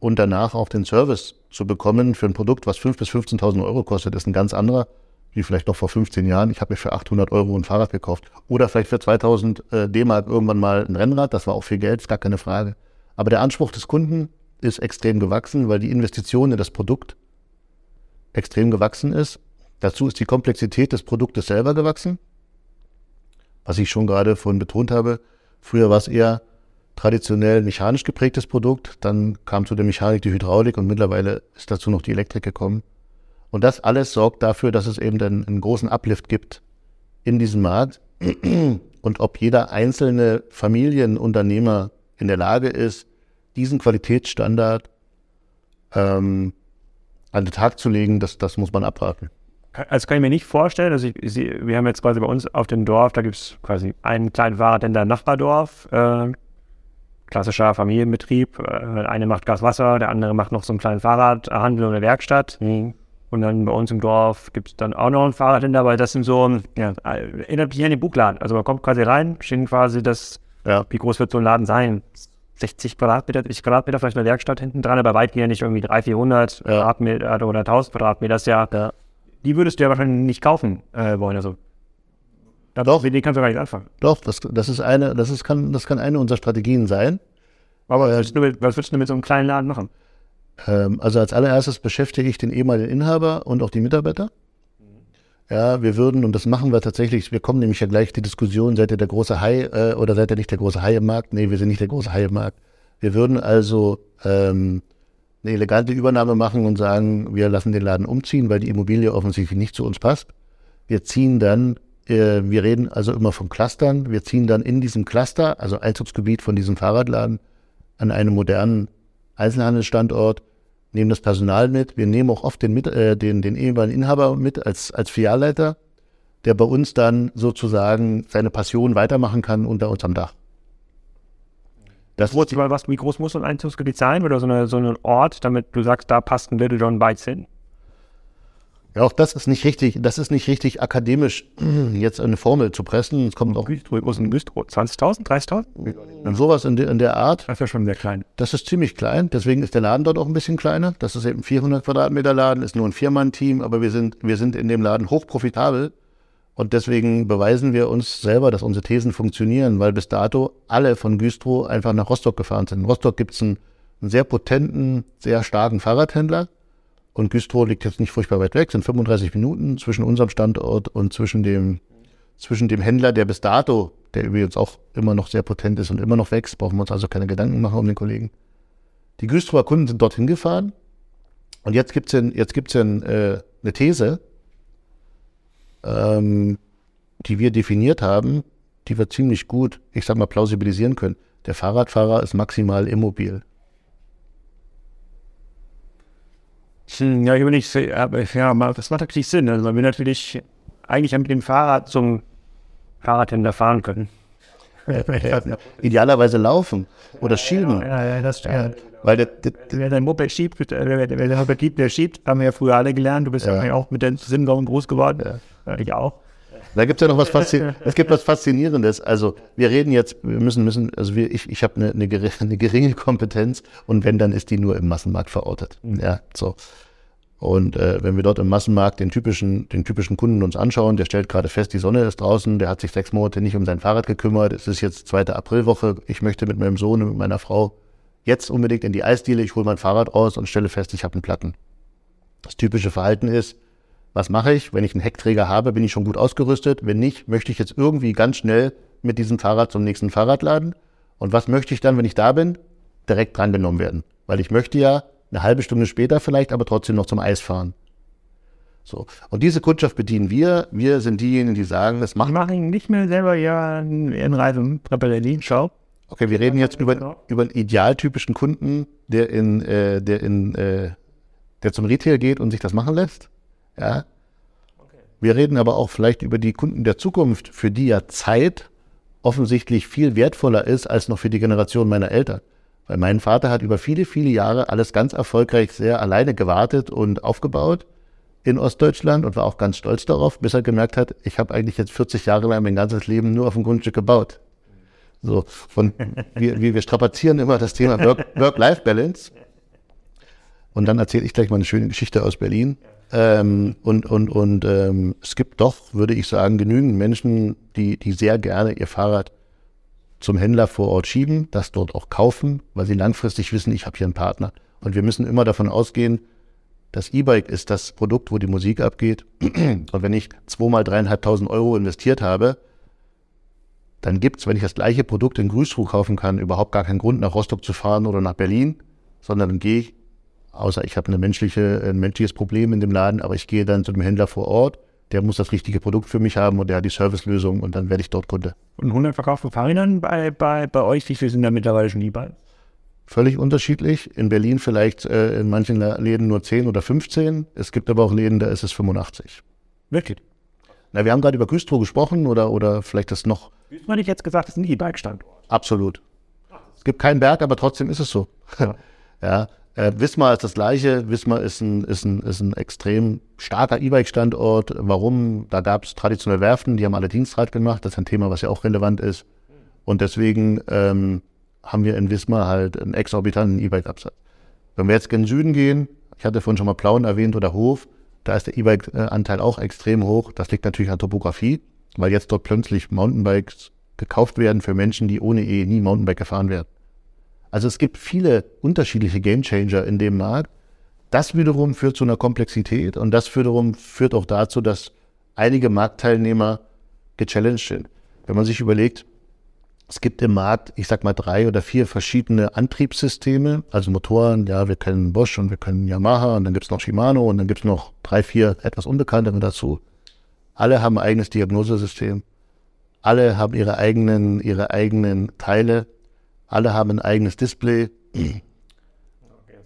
und danach auch den Service zu bekommen für ein Produkt, was 5.000 bis 15.000 Euro kostet, ist ein ganz anderer, wie vielleicht noch vor 15 Jahren. Ich habe mir für 800 Euro ein Fahrrad gekauft oder vielleicht für 2.000 äh, D-Mark irgendwann mal ein Rennrad, das war auch viel Geld, ist gar keine Frage. Aber der Anspruch des Kunden ist extrem gewachsen, weil die Investition in das Produkt extrem gewachsen ist. Dazu ist die Komplexität des Produktes selber gewachsen. Was ich schon gerade vorhin betont habe, früher war es eher traditionell mechanisch geprägtes Produkt, dann kam zu der Mechanik die Hydraulik und mittlerweile ist dazu noch die Elektrik gekommen. Und das alles sorgt dafür, dass es eben einen, einen großen Uplift gibt in diesem Markt. Und ob jeder einzelne Familienunternehmer in der Lage ist, diesen Qualitätsstandard ähm, an den Tag zu legen, das, das muss man abwarten. Also kann ich mir nicht vorstellen, also ich, sehe- wir haben jetzt quasi bei uns auf dem Dorf, da gibt es quasi einen kleinen Fahrradhändler Nachbardorf, äh, klassischer Familienbetrieb. Äh, der eine macht Gas, Wasser, der andere macht noch so einen kleinen Fahrradhandel und eine Werkstatt. Und dann bei uns im Dorf gibt es dann auch noch einen Fahrradhändler, aber das sind so, ja, erinnert mich an den Buchladen. Also man kommt quasi rein, stehen quasi das, Ja. wie groß wird so ein Laden sein? 60 Quadratmeter, 70 Quadratmeter, vielleicht eine Werkstatt hinten dran, aber weitgehend nicht irgendwie 300, 400 Ja. Quadratmeter oder 1000 Quadratmeter. Das ist ja, Ja. Die würdest du ja wahrscheinlich nicht kaufen äh, wollen. Also, da Doch. Mit denen kannst du gar nicht anfangen. Doch, das, das ist eine, das ist, kann, das kann eine unserer Strategien sein. Aber was würdest, du mit, würdest du mit so einem kleinen Laden machen? Ähm, also als allererstes beschäftige ich den ehemaligen Inhaber und auch die Mitarbeiter. Ja, wir würden, und das machen wir tatsächlich, wir kommen nämlich ja gleich die Diskussion, seid ihr der große Hai äh, oder seid ihr nicht der große Hai im Markt? Nee, wir sind nicht der große Hai im Markt. Wir würden also ähm, eine elegante Übernahme machen und sagen, wir lassen den Laden umziehen, weil die Immobilie offensichtlich nicht zu uns passt. Wir ziehen dann, äh, wir reden also immer von Clustern, wir ziehen dann in diesem Cluster, also Einzugsgebiet von diesem Fahrradladen, an einem modernen Einzelhandelsstandort, nehmen das Personal mit. Wir nehmen auch oft den, mit, äh, den, den ehemaligen Inhaber mit als, als Filialleiter, der bei uns dann sozusagen seine Passion weitermachen kann unter uns am Dach. Das Groß, was, wie groß muss so ein Einzugsgebiet sein oder so, eine, so ein Ort, damit du sagst, da passt ein Little John Bites hin? Ja, auch das ist nicht richtig, das ist nicht richtig akademisch, jetzt eine Formel zu pressen. Es kommt auch ist ein Güstrow? 20.000, 30.000? und sowas in, de, in der Art. Das ist ja schon sehr klein. Das ist ziemlich klein, deswegen ist der Laden dort auch ein bisschen kleiner. Das ist eben 400 Quadratmeter Laden, ist nur ein Viermann-Team, aber wir sind, wir sind in dem Laden hochprofitabel. Und deswegen beweisen wir uns selber, dass unsere Thesen funktionieren, weil bis dato alle von Güstrow einfach nach Rostock gefahren sind. In Rostock gibt es einen, einen sehr potenten, sehr starken Fahrradhändler. Und Güstrow liegt jetzt nicht furchtbar weit weg, sind 35 Minuten zwischen unserem Standort und zwischen dem, zwischen dem Händler, der bis dato, der übrigens auch immer noch sehr potent ist und immer noch wächst, brauchen wir uns also keine Gedanken machen um den Kollegen. Die Güstrower Kunden sind dorthin gefahren. Und jetzt gibt es jetzt gibt's ein, äh, eine These, ähm, die wir definiert haben, die wir ziemlich gut, ich sag mal, plausibilisieren können. Der Fahrradfahrer ist maximal immobil. Ja, ich überlege, aber ja, mal- das macht natürlich Sinn. Also man will natürlich eigentlich ja mit dem Fahrrad zum Fahrradhändler fahren können. Idealerweise laufen oder schieben. Ja, ja, das stimmt. Weil der, der, Wer sein Moped schiebt, wer, wer, wer der schiebt, haben wir ja früher alle gelernt. Du bist Ja. ja auch mit den Sinngauen groß geworden. Ja. Ich auch. Da gibt es ja noch was Faszinierendes. Es gibt was Faszinierendes. Also wir reden jetzt, wir müssen, müssen, also wir, ich, ich habe eine, eine, geringe, eine geringe Kompetenz und wenn, dann ist die nur im Massenmarkt verortet. Ja, so. Und äh, wenn wir dort im Massenmarkt den typischen, den typischen Kunden uns anschauen, der stellt gerade fest, die Sonne ist draußen, der hat sich sechs Monate nicht um sein Fahrrad gekümmert, es ist jetzt zweite Aprilwoche, ich möchte mit meinem Sohn und mit meiner Frau jetzt unbedingt in die Eisdiele, ich hole mein Fahrrad raus und stelle fest, ich habe einen Platten. Das typische Verhalten ist, was mache ich? Wenn ich einen Heckträger habe, bin ich schon gut ausgerüstet. Wenn nicht, möchte ich jetzt irgendwie ganz schnell mit diesem Fahrrad zum nächsten Fahrradladen. Und was möchte ich dann, wenn ich da bin? Direkt drangenommen werden. Weil ich möchte ja eine halbe Stunde später vielleicht, aber trotzdem noch zum Eis fahren. So. Und diese Kundschaft bedienen wir. Wir sind diejenigen, die sagen, das Wir macht. machen nicht mehr selber ja einen Reise Präparelli. Schau. Okay, wir reden jetzt über, über einen idealtypischen Kunden, der in, äh, der in, äh, der zum Retail geht und sich das machen lässt. Ja. Wir reden aber auch vielleicht über die Kunden der Zukunft, für die ja Zeit offensichtlich viel wertvoller ist als noch für die Generation meiner Eltern. Weil mein Vater hat über viele, viele Jahre alles ganz erfolgreich sehr alleine gewartet und aufgebaut in Ostdeutschland und war auch ganz stolz darauf, bis er gemerkt hat, ich habe eigentlich jetzt 40 Jahre lang mein ganzes Leben nur auf dem Grundstück gebaut. So, und wir, wir, wir strapazieren immer das Thema Work- Work-Life-Balance. Und dann erzähle ich gleich mal eine schöne Geschichte aus Berlin. Ähm, und und, und ähm, es gibt doch, würde ich sagen, genügend Menschen, die, die sehr gerne ihr Fahrrad zum Händler vor Ort schieben, das dort auch kaufen, weil sie langfristig wissen, ich habe hier einen Partner. Und wir müssen immer davon ausgehen, das E-Bike ist das Produkt, wo die Musik abgeht. Und wenn ich zweimal dreieinhalbtausend Euro investiert habe, dann gibt es, wenn ich das gleiche Produkt in Grüßruh kaufen kann, überhaupt gar keinen Grund, nach Rostock zu fahren oder nach Berlin, sondern dann gehe ich, außer ich habe eine menschliche, ein menschliches Problem in dem Laden, aber ich gehe dann zu dem Händler vor Ort, der muss das richtige Produkt für mich haben und der hat die Servicelösung und dann werde ich dort Kunde. Und 100 verkaufte Fahrrädern bei, bei, bei euch, wie viel sind da mittlerweile schon E-Bikes? Völlig unterschiedlich. In Berlin vielleicht äh, in manchen Läden nur 10 oder 15. Es gibt aber auch Läden, da ist es 85. Wirklich? Na, wir haben gerade über Güstrow gesprochen oder, oder vielleicht das noch Wie man nicht jetzt gesagt, das ist ein E-Bike-Standort. Absolut. Es gibt keinen Berg, aber trotzdem ist es so. Ja. Äh, Wismar ist das Gleiche. Wismar ist ein, ist ein, ist ein extrem starker E-Bike-Standort. Warum? Da gab es traditionelle Werften, die haben alle Dienstrad gemacht. Das ist ein Thema, was ja auch relevant ist. Und deswegen ähm, haben wir in Wismar halt einen exorbitanten E-Bike-Absatz. Wenn wir jetzt gen Süden gehen, ich hatte vorhin schon mal Plauen erwähnt oder Hof, da ist der E-Bike-Anteil auch extrem hoch. Das liegt natürlich an Topografie, weil jetzt dort plötzlich Mountainbikes gekauft werden für Menschen, die ohne E nie Mountainbike gefahren werden. Also es gibt viele unterschiedliche Gamechanger in dem Markt. Das wiederum führt zu einer Komplexität und das wiederum führt auch dazu, dass einige Marktteilnehmer gechallenged sind. Wenn man sich überlegt, es gibt im Markt, ich sag mal, drei oder vier verschiedene Antriebssysteme, also Motoren, ja, wir kennen Bosch und wir können Yamaha und dann gibt's noch Shimano und dann gibt's noch drei, vier etwas unbekanntere dazu. Alle haben ein eigenes Diagnosesystem. Alle haben ihre eigenen, ihre eigenen Teile. Alle haben ein eigenes Display.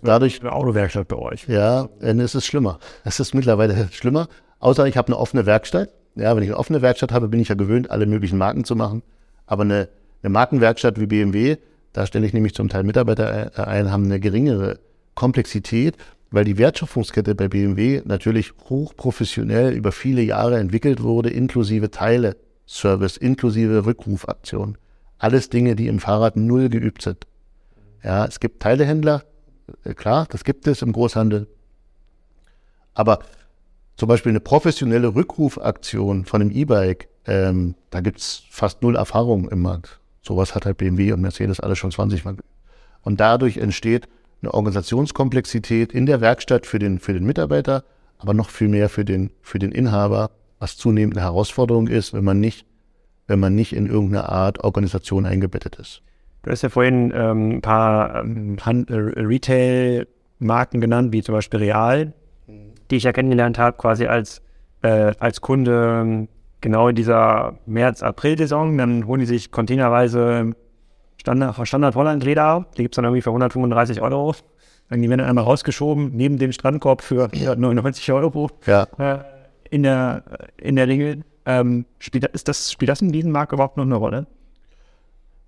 Dadurch, Eine Autowerkstatt bei euch. ja, es ist schlimmer. Es ist mittlerweile schlimmer. Außer ich habe eine offene Werkstatt. Ja, wenn ich eine offene Werkstatt habe, bin ich ja gewöhnt, alle möglichen Marken zu machen. Aber eine, eine Markenwerkstatt wie BMW, da stelle ich nämlich zum Teil Mitarbeiter ein, haben eine geringere Komplexität weil die Wertschöpfungskette bei BMW natürlich hochprofessionell über viele Jahre entwickelt wurde, inklusive Teile, Service, inklusive Rückrufaktion. Alles Dinge, die im Fahrrad null geübt sind. Ja, es gibt Teilehändler, äh, klar, das gibt es im Großhandel. Aber zum Beispiel eine professionelle Rückrufaktion von einem E-Bike, ähm, da gibt es fast null Erfahrung im Markt. Sowas hat halt BMW und Mercedes alles schon 20 Mal. Und dadurch entsteht eine Organisationskomplexität in der Werkstatt für den, für den Mitarbeiter, aber noch viel mehr für den, für den Inhaber, was zunehmend eine Herausforderung ist, wenn man nicht, wenn man nicht in irgendeine Art Organisation eingebettet ist. Du hast ja vorhin ähm, ein paar ähm, äh, Retail-Marken genannt, wie zum Beispiel Real, die ich ja kennengelernt habe, quasi als, äh, als Kunde ähm, genau in dieser März-April-Saison. Dann holen die sich containerweise Standard, Standard Holland-Leder, die gibt es dann irgendwie für 135 Euro. Dann die werden dann einmal rausgeschoben, neben dem Strandkorb für 99 Euro. Ja. Äh, in, der, in der Regel. Ähm, spielt, ist das, spielt das in diesem Markt überhaupt noch eine Rolle?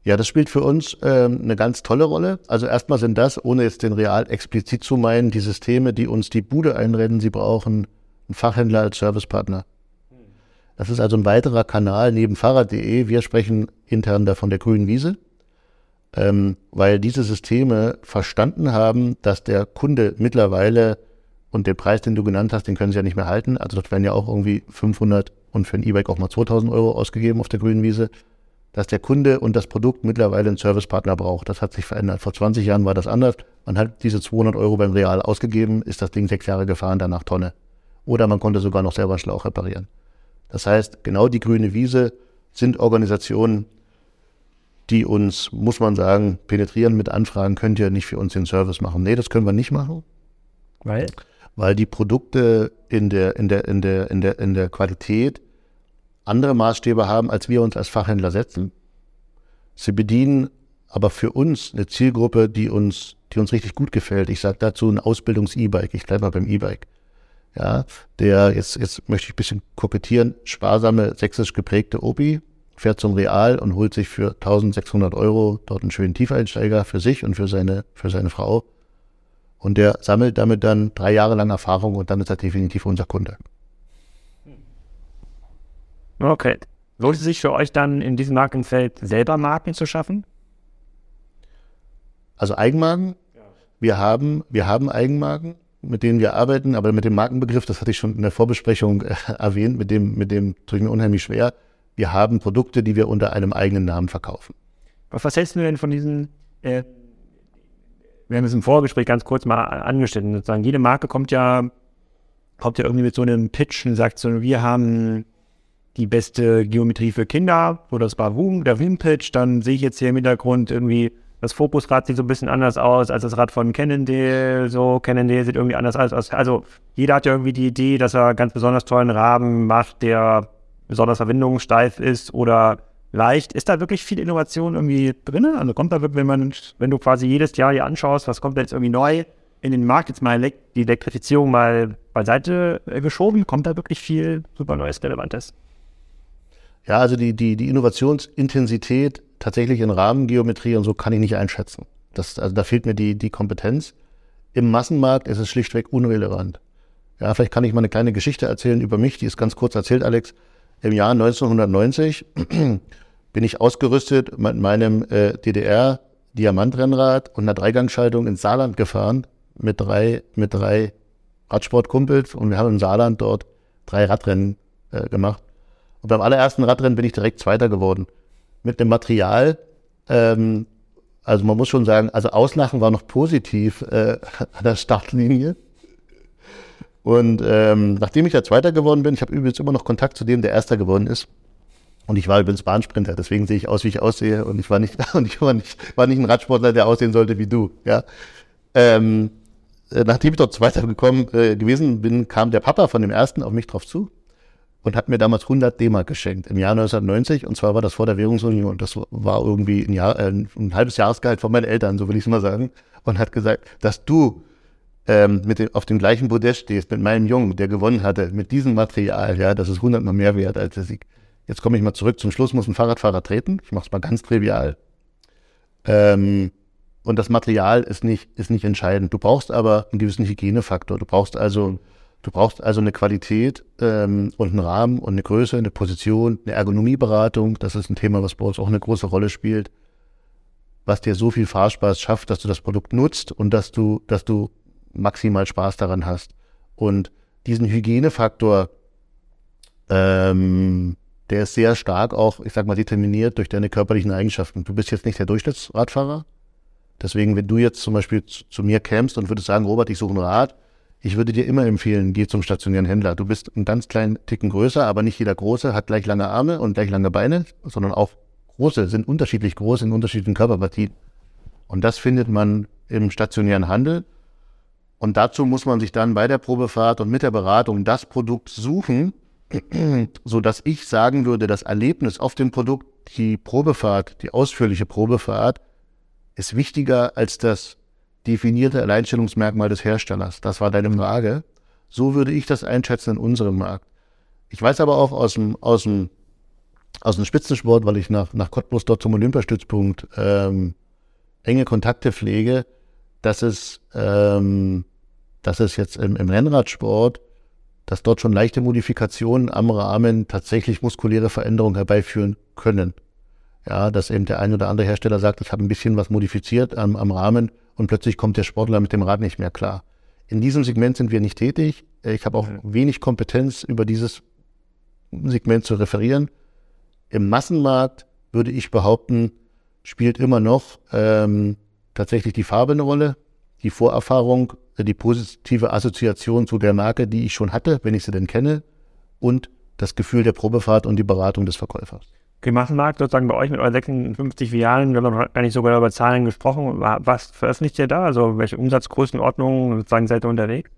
Ja, das spielt für uns ähm, eine ganz tolle Rolle. Also erstmal sind das, ohne jetzt den Real explizit zu meinen, die Systeme, die uns die Bude einrennen. Sie brauchen einen Fachhändler als Servicepartner. Das ist also ein weiterer Kanal neben Fahrrad.de. Wir sprechen intern da von der grünen Wiese, ähm, weil diese Systeme verstanden haben, dass der Kunde mittlerweile und den Preis, den du genannt hast, den können sie ja nicht mehr halten. Also dort werden ja auch irgendwie 500 und für ein E-Bike auch mal 2000 Euro ausgegeben auf der grünen Wiese dass der Kunde und das Produkt mittlerweile einen Servicepartner braucht. Das hat sich verändert. Vor 20 Jahren war das anders. Man hat diese 200 Euro beim Real ausgegeben, ist das Ding sechs Jahre gefahren, danach Tonne. Oder man konnte sogar noch selber einen Schlauch reparieren. Das heißt, genau die grüne Wiese sind Organisationen, die uns, muss man sagen, penetrieren mit Anfragen, könnt ihr nicht für uns den Service machen. Nee, das können wir nicht machen. Weil? Weil die Produkte in der, in der, in der, in der, in der Qualität andere Maßstäbe haben, als wir uns als Fachhändler setzen. Sie bedienen aber für uns eine Zielgruppe, die uns, die uns richtig gut gefällt. Ich sage dazu ein Ausbildungs-E-Bike. Ich bleibe mal beim E-Bike. Ja, der, jetzt, jetzt möchte ich ein bisschen kokettieren, sparsame, sächsisch geprägte Opi fährt zum Real und holt sich für 1600 Euro dort einen schönen Tiefeinsteiger für sich und für seine, für seine Frau. Und der sammelt damit dann drei Jahre lang Erfahrung und dann ist er definitiv unser Kunde. Okay. Lohnt es sich für euch dann in diesem Markenfeld selber Marken zu schaffen? Also Eigenmarken? Ja. Wir haben, wir haben Eigenmarken, mit denen wir arbeiten, aber mit dem Markenbegriff, das hatte ich schon in der Vorbesprechung äh, erwähnt, mit dem, mit dem tue ich mir unheimlich schwer. Wir haben Produkte, die wir unter einem eigenen Namen verkaufen. Was hältst du denn von diesen, äh, wir haben es im Vorgespräch ganz kurz mal angestellt, sozusagen, jede Marke kommt ja, kommt ja irgendwie mit so einem Pitch und sagt so, wir haben die beste Geometrie für Kinder, so das Woom, der Wimpage, dann sehe ich jetzt hier im Hintergrund irgendwie, das Fokusrad sieht so ein bisschen anders aus als das Rad von Cannondale, so Cannondale sieht irgendwie anders aus. Also jeder hat ja irgendwie die Idee, dass er ganz besonders tollen Rahmen macht, der besonders verwindungssteif ist oder leicht. Ist da wirklich viel Innovation irgendwie drin? Also kommt da wirklich, wenn man, wenn du quasi jedes Jahr hier anschaust, was kommt da jetzt irgendwie neu in den Markt, jetzt mal die Elektrifizierung mal beiseite geschoben, kommt da wirklich viel super Neues, Relevantes? Ja, also die, die, die Innovationsintensität tatsächlich in Rahmengeometrie und so kann ich nicht einschätzen. Das, also da fehlt mir die, die Kompetenz. Im Massenmarkt ist es schlichtweg unrelevant. Ja, vielleicht kann ich mal eine kleine Geschichte erzählen über mich, die ist ganz kurz erzählt, Alex. Im Jahr 1990 bin ich ausgerüstet mit meinem äh, DDR-Diamantrennrad und einer Dreigangschaltung ins Saarland gefahren mit drei, mit drei Radsportkumpels und wir haben im Saarland dort drei Radrennen äh, gemacht. Und beim allerersten Radrennen bin ich direkt Zweiter geworden. Mit dem Material, ähm, also man muss schon sagen, also Auslachen war noch positiv äh, an der Startlinie. Und ähm, nachdem ich da Zweiter geworden bin, ich habe übrigens immer noch Kontakt zu dem, der Erster geworden ist. Und ich war übrigens Bahnsprinter, deswegen sehe ich aus, wie ich aussehe. Und ich war nicht, und ich war nicht, war nicht ein Radsportler, der aussehen sollte wie du. Ja. Ähm, äh, nachdem ich dort Zweiter gekommen äh, gewesen bin, kam der Papa von dem Ersten auf mich drauf zu und hat mir damals 100 D-Mark geschenkt im Jahr 1990 und zwar war das vor der Währungsunion. Das war irgendwie ein, Jahr, äh, ein halbes Jahresgehalt von meinen Eltern, so will ich es mal sagen. Und hat gesagt, dass du ähm, mit dem, auf dem gleichen Podest stehst mit meinem Jungen, der gewonnen hatte, mit diesem Material, ja, das ist 100 mal mehr wert als der Sieg. Jetzt komme ich mal zurück. Zum Schluss muss ein Fahrradfahrer treten. Ich mache es mal ganz trivial. Ähm, Und das Material ist nicht, ist nicht entscheidend. Du brauchst aber einen gewissen Hygienefaktor. Du brauchst also, du brauchst also eine Qualität ähm, und einen Rahmen und eine Größe, eine Position, eine Ergonomieberatung. Das ist ein Thema, was bei uns auch eine große Rolle spielt, was dir so viel Fahrspaß schafft, dass du das Produkt nutzt und dass du, dass du maximal Spaß daran hast. Und diesen Hygienefaktor, ähm, der ist sehr stark auch, ich sag mal, determiniert durch deine körperlichen Eigenschaften. Du bist jetzt nicht der Durchschnittsradfahrer, Deswegen, wenn du jetzt zum Beispiel zu, zu mir kämst und würdest sagen, Robert, ich suche ein Rad, ich würde dir immer empfehlen, geh zum stationären Händler. Du bist einen ganz kleinen Ticken größer, aber nicht jeder Große hat gleich lange Arme und gleich lange Beine, sondern auch Große sind unterschiedlich groß in unterschiedlichen Körperpartien. Und das findet man im stationären Handel. Und dazu muss man sich dann bei der Probefahrt und mit der Beratung das Produkt suchen, so dass ich sagen würde, das Erlebnis auf dem Produkt, die Probefahrt, die ausführliche Probefahrt, ist wichtiger als das definierte Alleinstellungsmerkmal des Herstellers. Das war deine Frage. So würde ich das einschätzen in unserem Markt. Ich weiß aber auch aus dem, aus dem, aus dem Spitzensport, weil ich nach, nach Cottbus dort zum Olympiastützpunkt ähm, enge Kontakte pflege, dass es, ähm, dass es jetzt im, im Rennradsport, dass dort schon leichte Modifikationen am Rahmen tatsächlich muskuläre Veränderungen herbeiführen können. Ja, dass eben der ein oder andere Hersteller sagt, ich habe ein bisschen was modifiziert am, am Rahmen und plötzlich kommt der Sportler mit dem Rad nicht mehr klar. In diesem Segment sind wir nicht tätig. Ich habe auch wenig Kompetenz, über dieses Segment zu referieren. Im Massenmarkt würde ich behaupten, spielt immer noch ähm, tatsächlich die Farbe eine Rolle, die Vorerfahrung, die positive Assoziation zu der Marke, die ich schon hatte, wenn ich sie denn kenne, und das Gefühl der Probefahrt und die Beratung des Verkäufers. Massenmarkt sozusagen bei euch mit euren 56 Filialen, wir haben noch gar nicht sogar über Zahlen gesprochen. Was veröffentlicht ihr da? Also welche Umsatzgrößenordnungen sozusagen seid ihr unterwegs?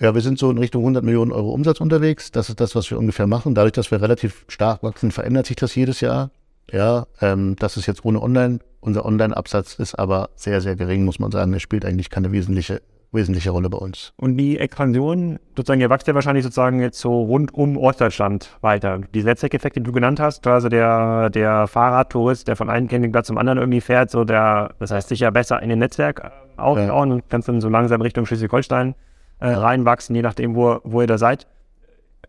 Ja, wir sind so in Richtung 100 Millionen Euro Umsatz unterwegs. Das ist das, was wir ungefähr machen. Dadurch, dass wir relativ stark wachsen, verändert sich das jedes Jahr. Ja, ähm, das ist jetzt ohne Online. Unser Online-Absatz ist aber sehr, sehr gering, muss man sagen. Er spielt eigentlich keine wesentliche wesentliche Rolle bei uns. Und die Expansion, sozusagen, ihr wächst ja wahrscheinlich sozusagen jetzt so rund um Ostdeutschland weiter. Die Netzwerkeffekte, die du genannt hast, also der, der Fahrradtourist, der von einem Campingplatz zum anderen irgendwie fährt, so der, das heißt sicher besser in den Netzwerk aufbauen ja. und kannst dann so langsam Richtung Schleswig-Holstein äh, reinwachsen, je nachdem, wo, wo ihr da seid.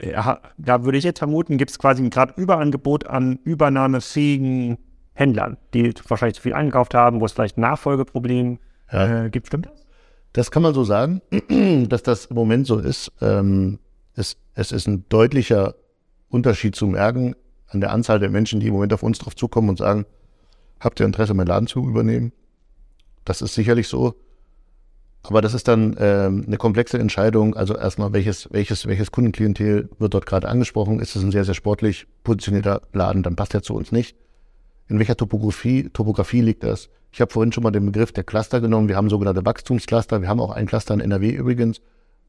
Ja, da würde ich jetzt vermuten, gibt es quasi ein gerade Überangebot an übernahmefähigen Händlern, die wahrscheinlich zu viel eingekauft haben, wo es vielleicht ein Nachfolgeproblem ja. äh, gibt. Stimmt das? Das kann man so sagen, dass das im Moment so ist. Ähm, es, es ist ein deutlicher Unterschied zu merken an der Anzahl der Menschen, die im Moment auf uns drauf zukommen und sagen, habt ihr Interesse, meinen Laden zu übernehmen? Das ist sicherlich so. Aber das ist dann ähm, eine komplexe Entscheidung. Also erstmal, welches, welches, welches Kundenklientel wird dort gerade angesprochen? Ist es ein sehr, sehr sportlich positionierter Laden, dann passt er zu uns nicht. In welcher Topografie, Topografie liegt das? Ich habe vorhin schon mal den Begriff der Cluster genommen. Wir haben sogenannte Wachstumscluster. Wir haben auch ein Cluster in NRW übrigens,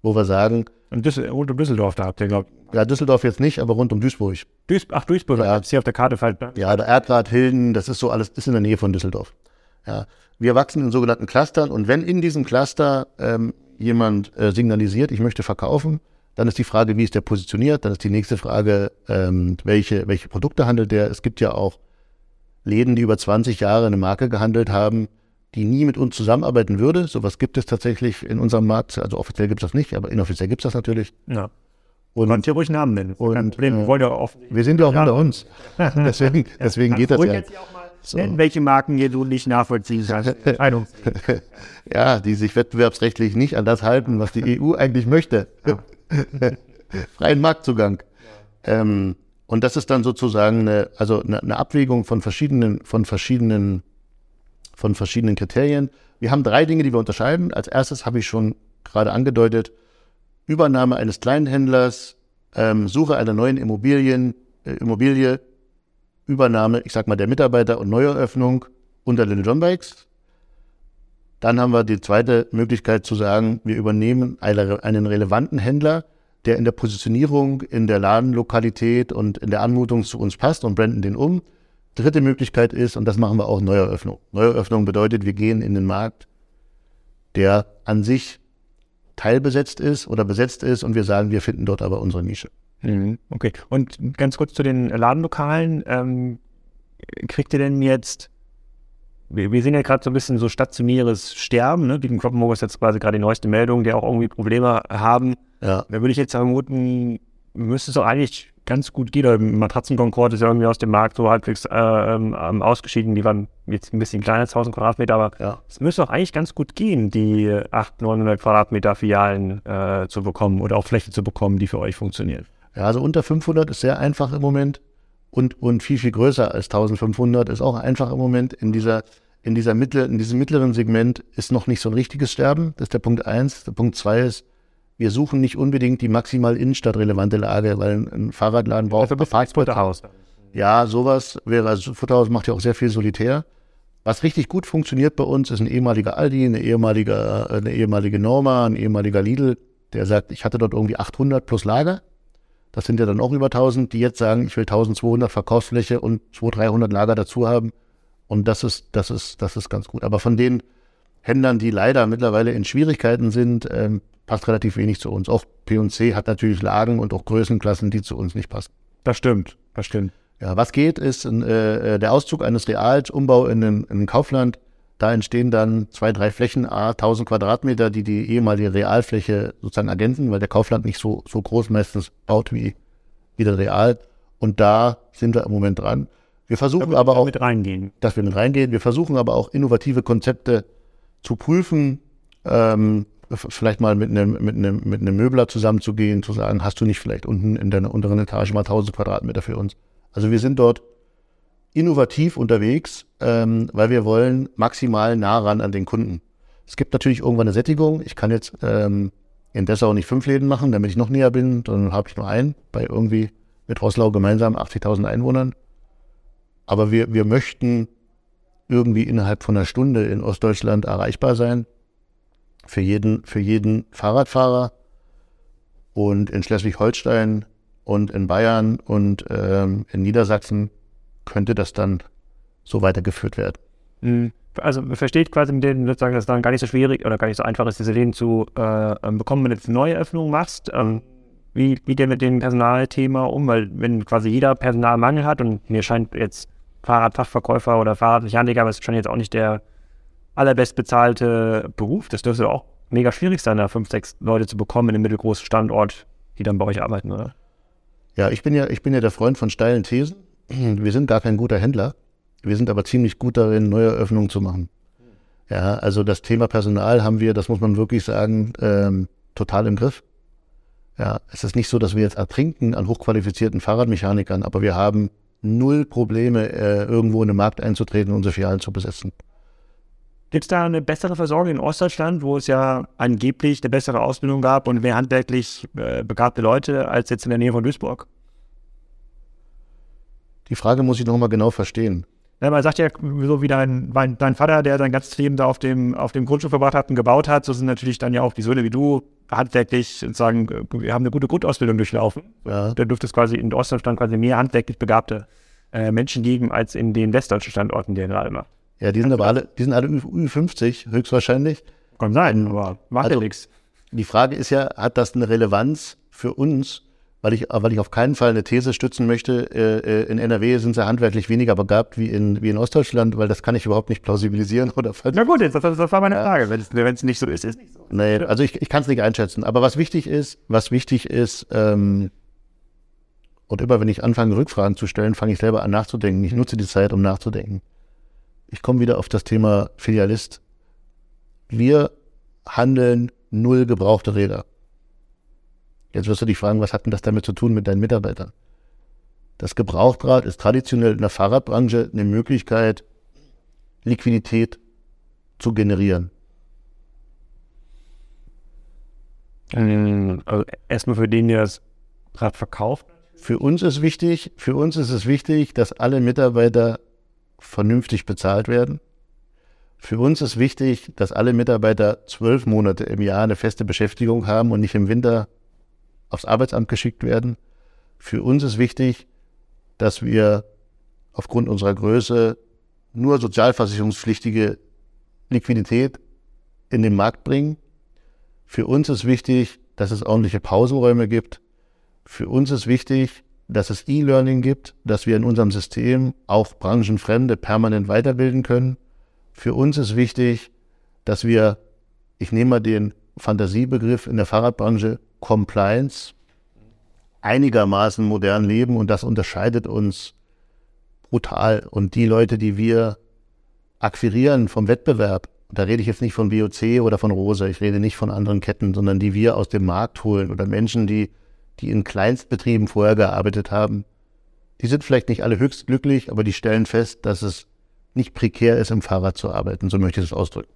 wo wir sagen. Und Düssel rund um Düsseldorf, da habt ihr, glaube ich. Ja, Düsseldorf jetzt nicht, aber rund um Duisburg. Duis Ach, Duisburg, ja. ist hier auf der Karte falsch. Ne? Ja, der Erdgrad, Hilden, das ist so alles, ist in der Nähe von Düsseldorf. Ja. Wir wachsen in sogenannten Clustern und wenn in diesem Cluster ähm, jemand äh, signalisiert, ich möchte verkaufen, dann ist die Frage, wie ist der positioniert? Dann ist die nächste Frage, ähm, welche, welche Produkte handelt der? Es gibt ja auch Läden, die über 20 Jahre eine Marke gehandelt haben, die nie mit uns zusammenarbeiten würde. Sowas gibt es tatsächlich in unserem Markt. Also offiziell gibt es das nicht, aber inoffiziell gibt es das natürlich. Ja. Und Könnt ihr ruhig Namen nennen. Und, Kein Problem. Wir, wollen ja oft, wir sind ja auch unter uns. deswegen deswegen geht das ja. So. nennen, welche Marken hier du nicht nachvollziehen kannst. ja, die sich wettbewerbsrechtlich nicht an das halten, was die EU eigentlich möchte. Freien Marktzugang. Ähm, und das ist dann sozusagen eine, also eine, eine Abwägung von verschiedenen, von verschiedenen, von verschiedenen Kriterien. Wir haben drei Dinge, die wir unterscheiden. Als erstes habe ich schon gerade angedeutet, Übernahme eines Kleinhändlers, ähm, Suche einer neuen Immobilien, äh, Immobilie, Übernahme, ich sag mal, der Mitarbeiter und Neueröffnung unter den John Bikes. Dann haben wir die zweite Möglichkeit zu sagen, wir übernehmen einen relevanten Händler, der in der Positionierung, in der Ladenlokalität und in der Anmutung zu uns passt und branden den um. Dritte Möglichkeit ist, und das machen wir auch, Neueröffnung. Neueröffnung bedeutet, wir gehen in den Markt, der an sich teilbesetzt ist oder besetzt ist und wir sagen, wir finden dort aber unsere Nische. Mhm. Okay. Und ganz kurz zu den Ladenlokalen. Ähm, kriegt ihr denn jetzt wir, wir sehen ja gerade so ein bisschen so stationäres Sterben. Ne? Bieten Kloppenburg ist jetzt quasi gerade die neueste Meldung, die auch irgendwie Probleme haben. Ja. Da würde ich jetzt vermuten, müsste es doch eigentlich ganz gut gehen. Der Matratzenkonkord ist ja irgendwie aus dem Markt so halbwegs äh, ähm, ausgeschieden. Die waren jetzt ein bisschen kleiner als 1000 Quadratmeter, aber Ja. es müsste doch eigentlich ganz gut gehen, die 800, 900 Quadratmeter Filialen äh, zu bekommen oder auch Fläche zu bekommen, die für euch funktionieren. Ja, also unter 500 ist sehr einfach im Moment und, und viel, viel größer als 1500 ist auch einfach im Moment. In dieser, in dieser Mittel, in diesem mittleren Segment ist noch nicht so ein richtiges Sterben. Das ist der Punkt eins. Der Punkt zwei ist, wir suchen nicht unbedingt die maximal innenstadtrelevante Lage, weil ein, ein Fahrradladen braucht Also Futterhaus. Ja, sowas wäre, also Futterhaus macht ja auch sehr viel solitär. Was richtig gut funktioniert bei uns, ist ein ehemaliger Aldi, eine ehemalige, eine ehemalige Norma, ein ehemaliger Lidl, der sagt, ich hatte dort irgendwie 800 plus Lager. Das sind ja dann auch über 1000, die jetzt sagen, ich will 1200 Verkaufsfläche und 200, 300 Lager dazu haben. Und das ist, das ist, das ist ganz gut. Aber von den Händlern, die leider mittlerweile in Schwierigkeiten sind, ähm, passt relativ wenig zu uns. Auch P&C hat natürlich Lagen und auch Größenklassen, die zu uns nicht passen. Das stimmt, das stimmt. Ja, was geht, ist äh, der Auszug eines Reals, Umbau in ein, in ein Kaufland. Da entstehen dann zwei, drei Flächen, a 1000 Quadratmeter, die die ehemalige Realfläche sozusagen ergänzen, weil der Kaufland nicht so, so groß meistens baut wie, wie der Real. Und da sind wir im Moment dran. Wir versuchen aber auch, mit reingehen. dass wir mit reingehen. Wir versuchen aber auch innovative Konzepte zu prüfen, ähm, vielleicht mal mit einem, mit, einem, mit einem Möbler zusammenzugehen, zu sagen, hast du nicht vielleicht unten in deiner unteren Etage mal 1000 Quadratmeter für uns? Also wir sind dort innovativ unterwegs, ähm, weil wir wollen maximal nah ran an den Kunden. Es gibt natürlich irgendwann eine Sättigung. Ich kann jetzt ähm, in Dessau nicht fünf Läden machen, damit ich noch näher bin, dann habe ich nur einen bei irgendwie mit Rosslau gemeinsam 80.000 Einwohnern. Aber wir, wir möchten irgendwie innerhalb von einer Stunde in Ostdeutschland erreichbar sein. Für jeden, für jeden Fahrradfahrer. Und in Schleswig-Holstein und in Bayern und ähm, in Niedersachsen könnte das dann so weitergeführt werden. Mhm. Also man versteht quasi mit denen sozusagen, dass es dann gar nicht so schwierig oder gar nicht so einfach ist, diese Läden zu äh, ähm, bekommen, wenn du jetzt eine neue Öffnung machst. Ähm, wie geht ihr mit dem Personalthema um? Weil wenn quasi jeder Personalmangel hat und mir scheint jetzt Fahrradfachverkäufer oder Fahrradmechaniker, aber es ist schon jetzt auch nicht der allerbestbezahlte Beruf. Das dürfte auch mega schwierig sein, da fünf, sechs Leute zu bekommen in einem mittelgroßen Standort, die dann bei euch arbeiten, oder? Ja, ich bin ja, ich bin ja der Freund von steilen Thesen. Wir sind gar kein guter Händler. Wir sind aber ziemlich gut darin, neue Öffnungen zu machen. Ja, also das Thema Personal haben wir, das muss man wirklich sagen, ähm, total im Griff. Ja, es ist nicht so, dass wir jetzt ertrinken an hochqualifizierten Fahrradmechanikern, aber wir haben null Probleme, äh, irgendwo in den Markt einzutreten und unsere Filialen zu besetzen. Gibt es da eine bessere Versorgung in Ostdeutschland, wo es ja angeblich eine bessere Ausbildung gab und mehr handwerklich äh, begabte Leute als jetzt in der Nähe von Duisburg? Die Frage muss ich nochmal genau verstehen. Ja, man sagt ja, so wie dein, dein, Vater, der sein ganzes Leben da auf dem, auf dem Grundstück verbracht hat und gebaut hat, so sind natürlich dann ja auch die Söhne wie du handwerklich sozusagen, wir haben eine gute Grundausbildung durchlaufen. Ja, Da dürfte es quasi in Ostdeutschland quasi mehr handwerklich begabte äh, Menschen geben als in den westdeutschen Standorten, die er gerade macht. ja die sind aber alle, die sind alle Ü- Ü50 höchstwahrscheinlich. Kann sein, aber macht ja Also- nichts. Die Frage ist ja, hat das eine Relevanz für uns? Weil ich, weil ich auf keinen Fall eine These stützen möchte, äh, äh, in NRW sind sie handwerklich weniger begabt wie in, wie in Ostdeutschland, weil das kann ich überhaupt nicht plausibilisieren. Oder falsch. Na gut, jetzt, das, das war meine Frage. Wenn es, wenn es nicht so ist, ist nicht so. Nee, also ich, ich kann es nicht einschätzen. Aber was wichtig ist, was wichtig ist, ähm, und immer wenn ich anfange, Rückfragen zu stellen, fange ich selber an nachzudenken. Ich nutze die Zeit, um nachzudenken. Ich komme wieder auf das Thema Filialist. Wir handeln null gebrauchte Räder. Jetzt wirst du dich fragen, was hat denn das damit zu tun mit deinen Mitarbeitern? Das Gebrauchtrad ist traditionell in der Fahrradbranche eine Möglichkeit, Liquidität zu generieren. Also erstmal für den, der das Rad verkauft. Für uns ist wichtig, für uns ist es wichtig, dass alle Mitarbeiter vernünftig bezahlt werden. Für uns ist wichtig, dass alle Mitarbeiter zwölf Monate im Jahr eine feste Beschäftigung haben und nicht im Winter aufs Arbeitsamt geschickt werden. Für uns ist wichtig, dass wir aufgrund unserer Größe nur sozialversicherungspflichtige Liquidität in den Markt bringen. Für uns ist wichtig, dass es ordentliche Pausenräume gibt. Für uns ist wichtig, dass es E-Learning gibt, dass wir in unserem System auch Branchenfremde permanent weiterbilden können. für uns ist wichtig, dass wir, ich nehme mal den Fantasiebegriff in der Fahrradbranche, Compliance, einigermaßen modern leben und das unterscheidet uns brutal. Und die Leute, die wir akquirieren vom Wettbewerb, da rede ich jetzt nicht von BOC oder von Rose, ich rede nicht von anderen Ketten, sondern die wir aus dem Markt holen oder Menschen, die, die in Kleinstbetrieben vorher gearbeitet haben, die sind vielleicht nicht alle höchst glücklich, aber die stellen fest, dass es nicht prekär ist, im Fahrrad zu arbeiten, so möchte ich das ausdrücken.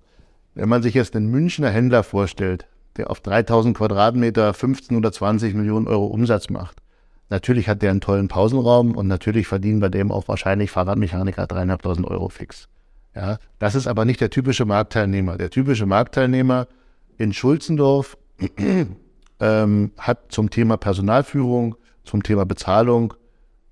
Wenn man sich jetzt einen Münchner Händler vorstellt, der auf 3000 Quadratmeter 15 oder 20 Millionen Euro Umsatz macht. Natürlich hat der einen tollen Pausenraum und natürlich verdienen bei dem auch wahrscheinlich Fahrradmechaniker dreieinhalbtausend Euro fix. Ja, das ist aber nicht der typische Marktteilnehmer. Der typische Marktteilnehmer in Schulzendorf ähm, hat zum Thema Personalführung, zum Thema Bezahlung,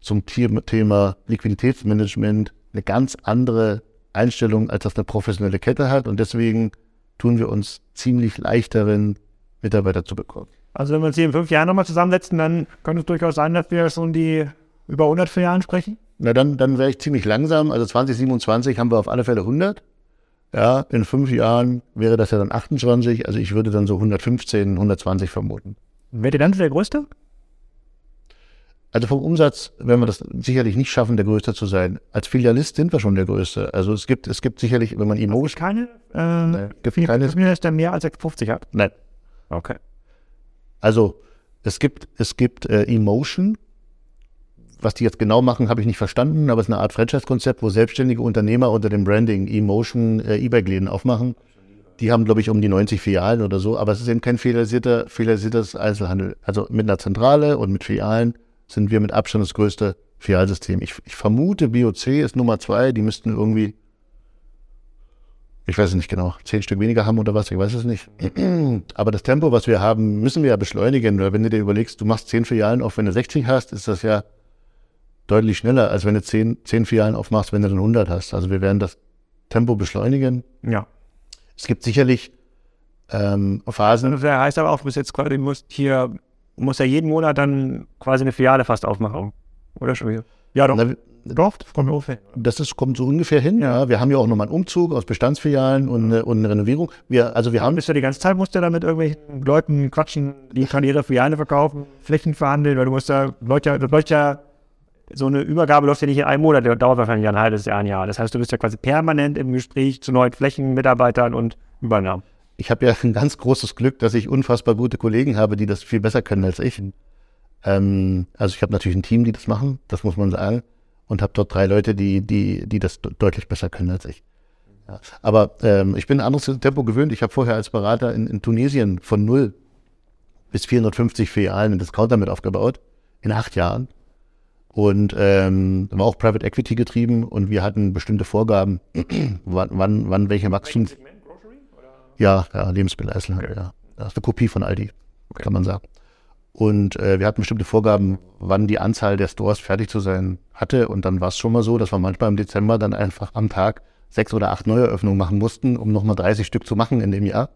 zum Thema Liquiditätsmanagement eine ganz andere Einstellung, als das eine professionelle Kette hat. Und deswegen tun wir uns ziemlich leicht darin, Mitarbeiter zu bekommen. Also wenn wir uns hier in fünf Jahren nochmal zusammensetzen, dann könnte es durchaus sein, dass wir schon die über 100 Filialen sprechen? Na, dann, dann wäre ich ziemlich langsam. Also 2027 haben wir auf alle Fälle 100. Ja, in fünf Jahren wäre das ja dann 28. Also ich würde dann so 115, 120 vermuten. Wäre ihr dann der Größte? Also vom Umsatz werden wir das sicherlich nicht schaffen, der Größte zu sein. Als Filialist sind wir schon der Größte. Also es gibt, es gibt sicherlich, wenn man Emo... Es keine, äh, nee, gibt keine... Filialist, der mehr als 50 hat? Nein. Okay. Also es gibt, es gibt äh, Emotion. Was die jetzt genau machen, habe ich nicht verstanden, aber es ist eine Art Franchise-Konzept, wo selbstständige Unternehmer unter dem Branding Emotion äh, E-Bike-Läden aufmachen. Die haben, glaube ich, um die 90 Filialen oder so, aber es ist eben kein filialisierter, filialisiertes Einzelhandel. Also mit einer Zentrale und mit Filialen sind wir mit Abstand das größte Filialsystem. Ich, ich vermute, BOC ist Nummer zwei. Die müssten irgendwie, ich weiß es nicht genau, zehn Stück weniger haben oder was, ich weiß es nicht. Aber das Tempo, was wir haben, müssen wir ja beschleunigen. Weil wenn du dir überlegst, du machst zehn Filialen auf, wenn du 60 hast, ist das ja deutlich schneller, als wenn du zehn, zehn Filialen aufmachst, wenn du dann 100 hast. Also wir werden das Tempo beschleunigen. Ja. Es gibt sicherlich ähm, Phasen. Das heißt aber auch, du bist jetzt quasi, du musst hier muss ja jeden Monat dann quasi eine Filiale fast aufmachen. Oder schon wieder? Ja, doch. Na, doch, das kommt ungefähr. Das ist, kommt so ungefähr hin, ja. ja. Wir haben ja auch nochmal einen Umzug aus Bestandsfilialen und, eine, und eine Renovierung. Wir, also wir haben. Bist du die ganze Zeit, musst du da mit irgendwelchen Leuten quatschen, die kann ihre Filiale verkaufen, Flächen verhandeln, weil du musst da, Leute, das läuft ja, so eine Übergabe läuft ja nicht in einem Monat, der dauert wahrscheinlich ein halbes Jahr, ein Jahr. Das heißt, du bist ja quasi permanent im Gespräch zu neuen Flächen, Mitarbeitern und Übernahmen ich habe ja ein ganz großes Glück, dass ich unfassbar gute Kollegen habe, die das viel besser können als ich. Ähm, also ich habe natürlich ein Team, die das machen, das muss man sagen, und habe dort drei Leute, die, die, die das deutlich besser können als ich. Ja. Aber ähm, ich bin ein anderes Tempo gewöhnt. Ich habe vorher als Berater in, in, Tunesien von null bis 450 Filialen in Discounter mit aufgebaut, in acht Jahren. Und ähm, war auch Private Equity getrieben und wir hatten bestimmte Vorgaben, wann, wann, wann welche Wachstums... Ja, ja, Lebensmitteleinzelhandel, okay. ja. Das ist eine Kopie von Aldi, okay. kann man sagen. Und äh, wir hatten bestimmte Vorgaben, wann die Anzahl der Stores fertig zu sein hatte. Und dann war es schon mal so, dass wir manchmal im Dezember dann einfach am Tag sechs oder acht Neueröffnungen machen mussten, um nochmal 30 Stück zu machen in dem Jahr.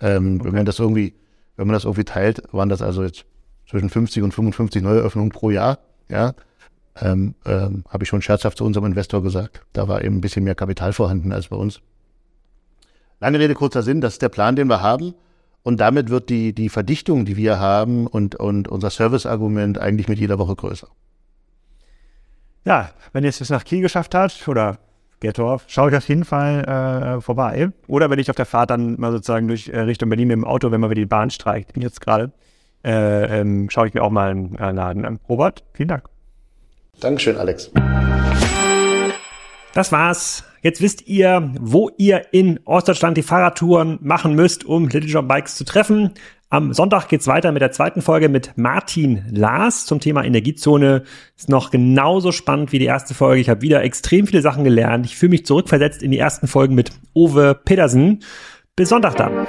Ähm, okay. Wenn man das irgendwie, wenn man das irgendwie teilt, waren das also jetzt zwischen 50 und 55 Neueröffnungen pro Jahr. Ja, ähm, ähm, habe ich schon scherzhaft zu unserem Investor gesagt. Da war eben ein bisschen mehr Kapital vorhanden als bei uns. Lange Rede, kurzer Sinn, das ist der Plan, den wir haben. Und damit wird die, die Verdichtung, die wir haben und, und unser Serviceargument eigentlich mit jeder Woche größer. Ja, wenn ihr es bis nach Kiel geschafft habt oder Gettorf, schaue ich auf jeden Fall äh, vorbei. Oder wenn ich auf der Fahrt dann mal sozusagen durch äh, Richtung Berlin mit dem Auto, wenn man wieder die Bahn streikt, jetzt gerade, äh, ähm, schaue ich mir auch mal einen äh, Laden an. Robert, vielen Dank. Dankeschön, Alex. Das war's. Jetzt wisst ihr, wo ihr in Ostdeutschland die Fahrradtouren machen müsst, um Little Job Bikes zu treffen. Am Sonntag geht's weiter mit der zweiten Folge mit Martin Lars zum Thema Energiezone. Ist noch genauso spannend wie die erste Folge. Ich habe wieder extrem viele Sachen gelernt. Ich fühle mich zurückversetzt in die ersten Folgen mit Ove Pedersen. Bis Sonntag dann.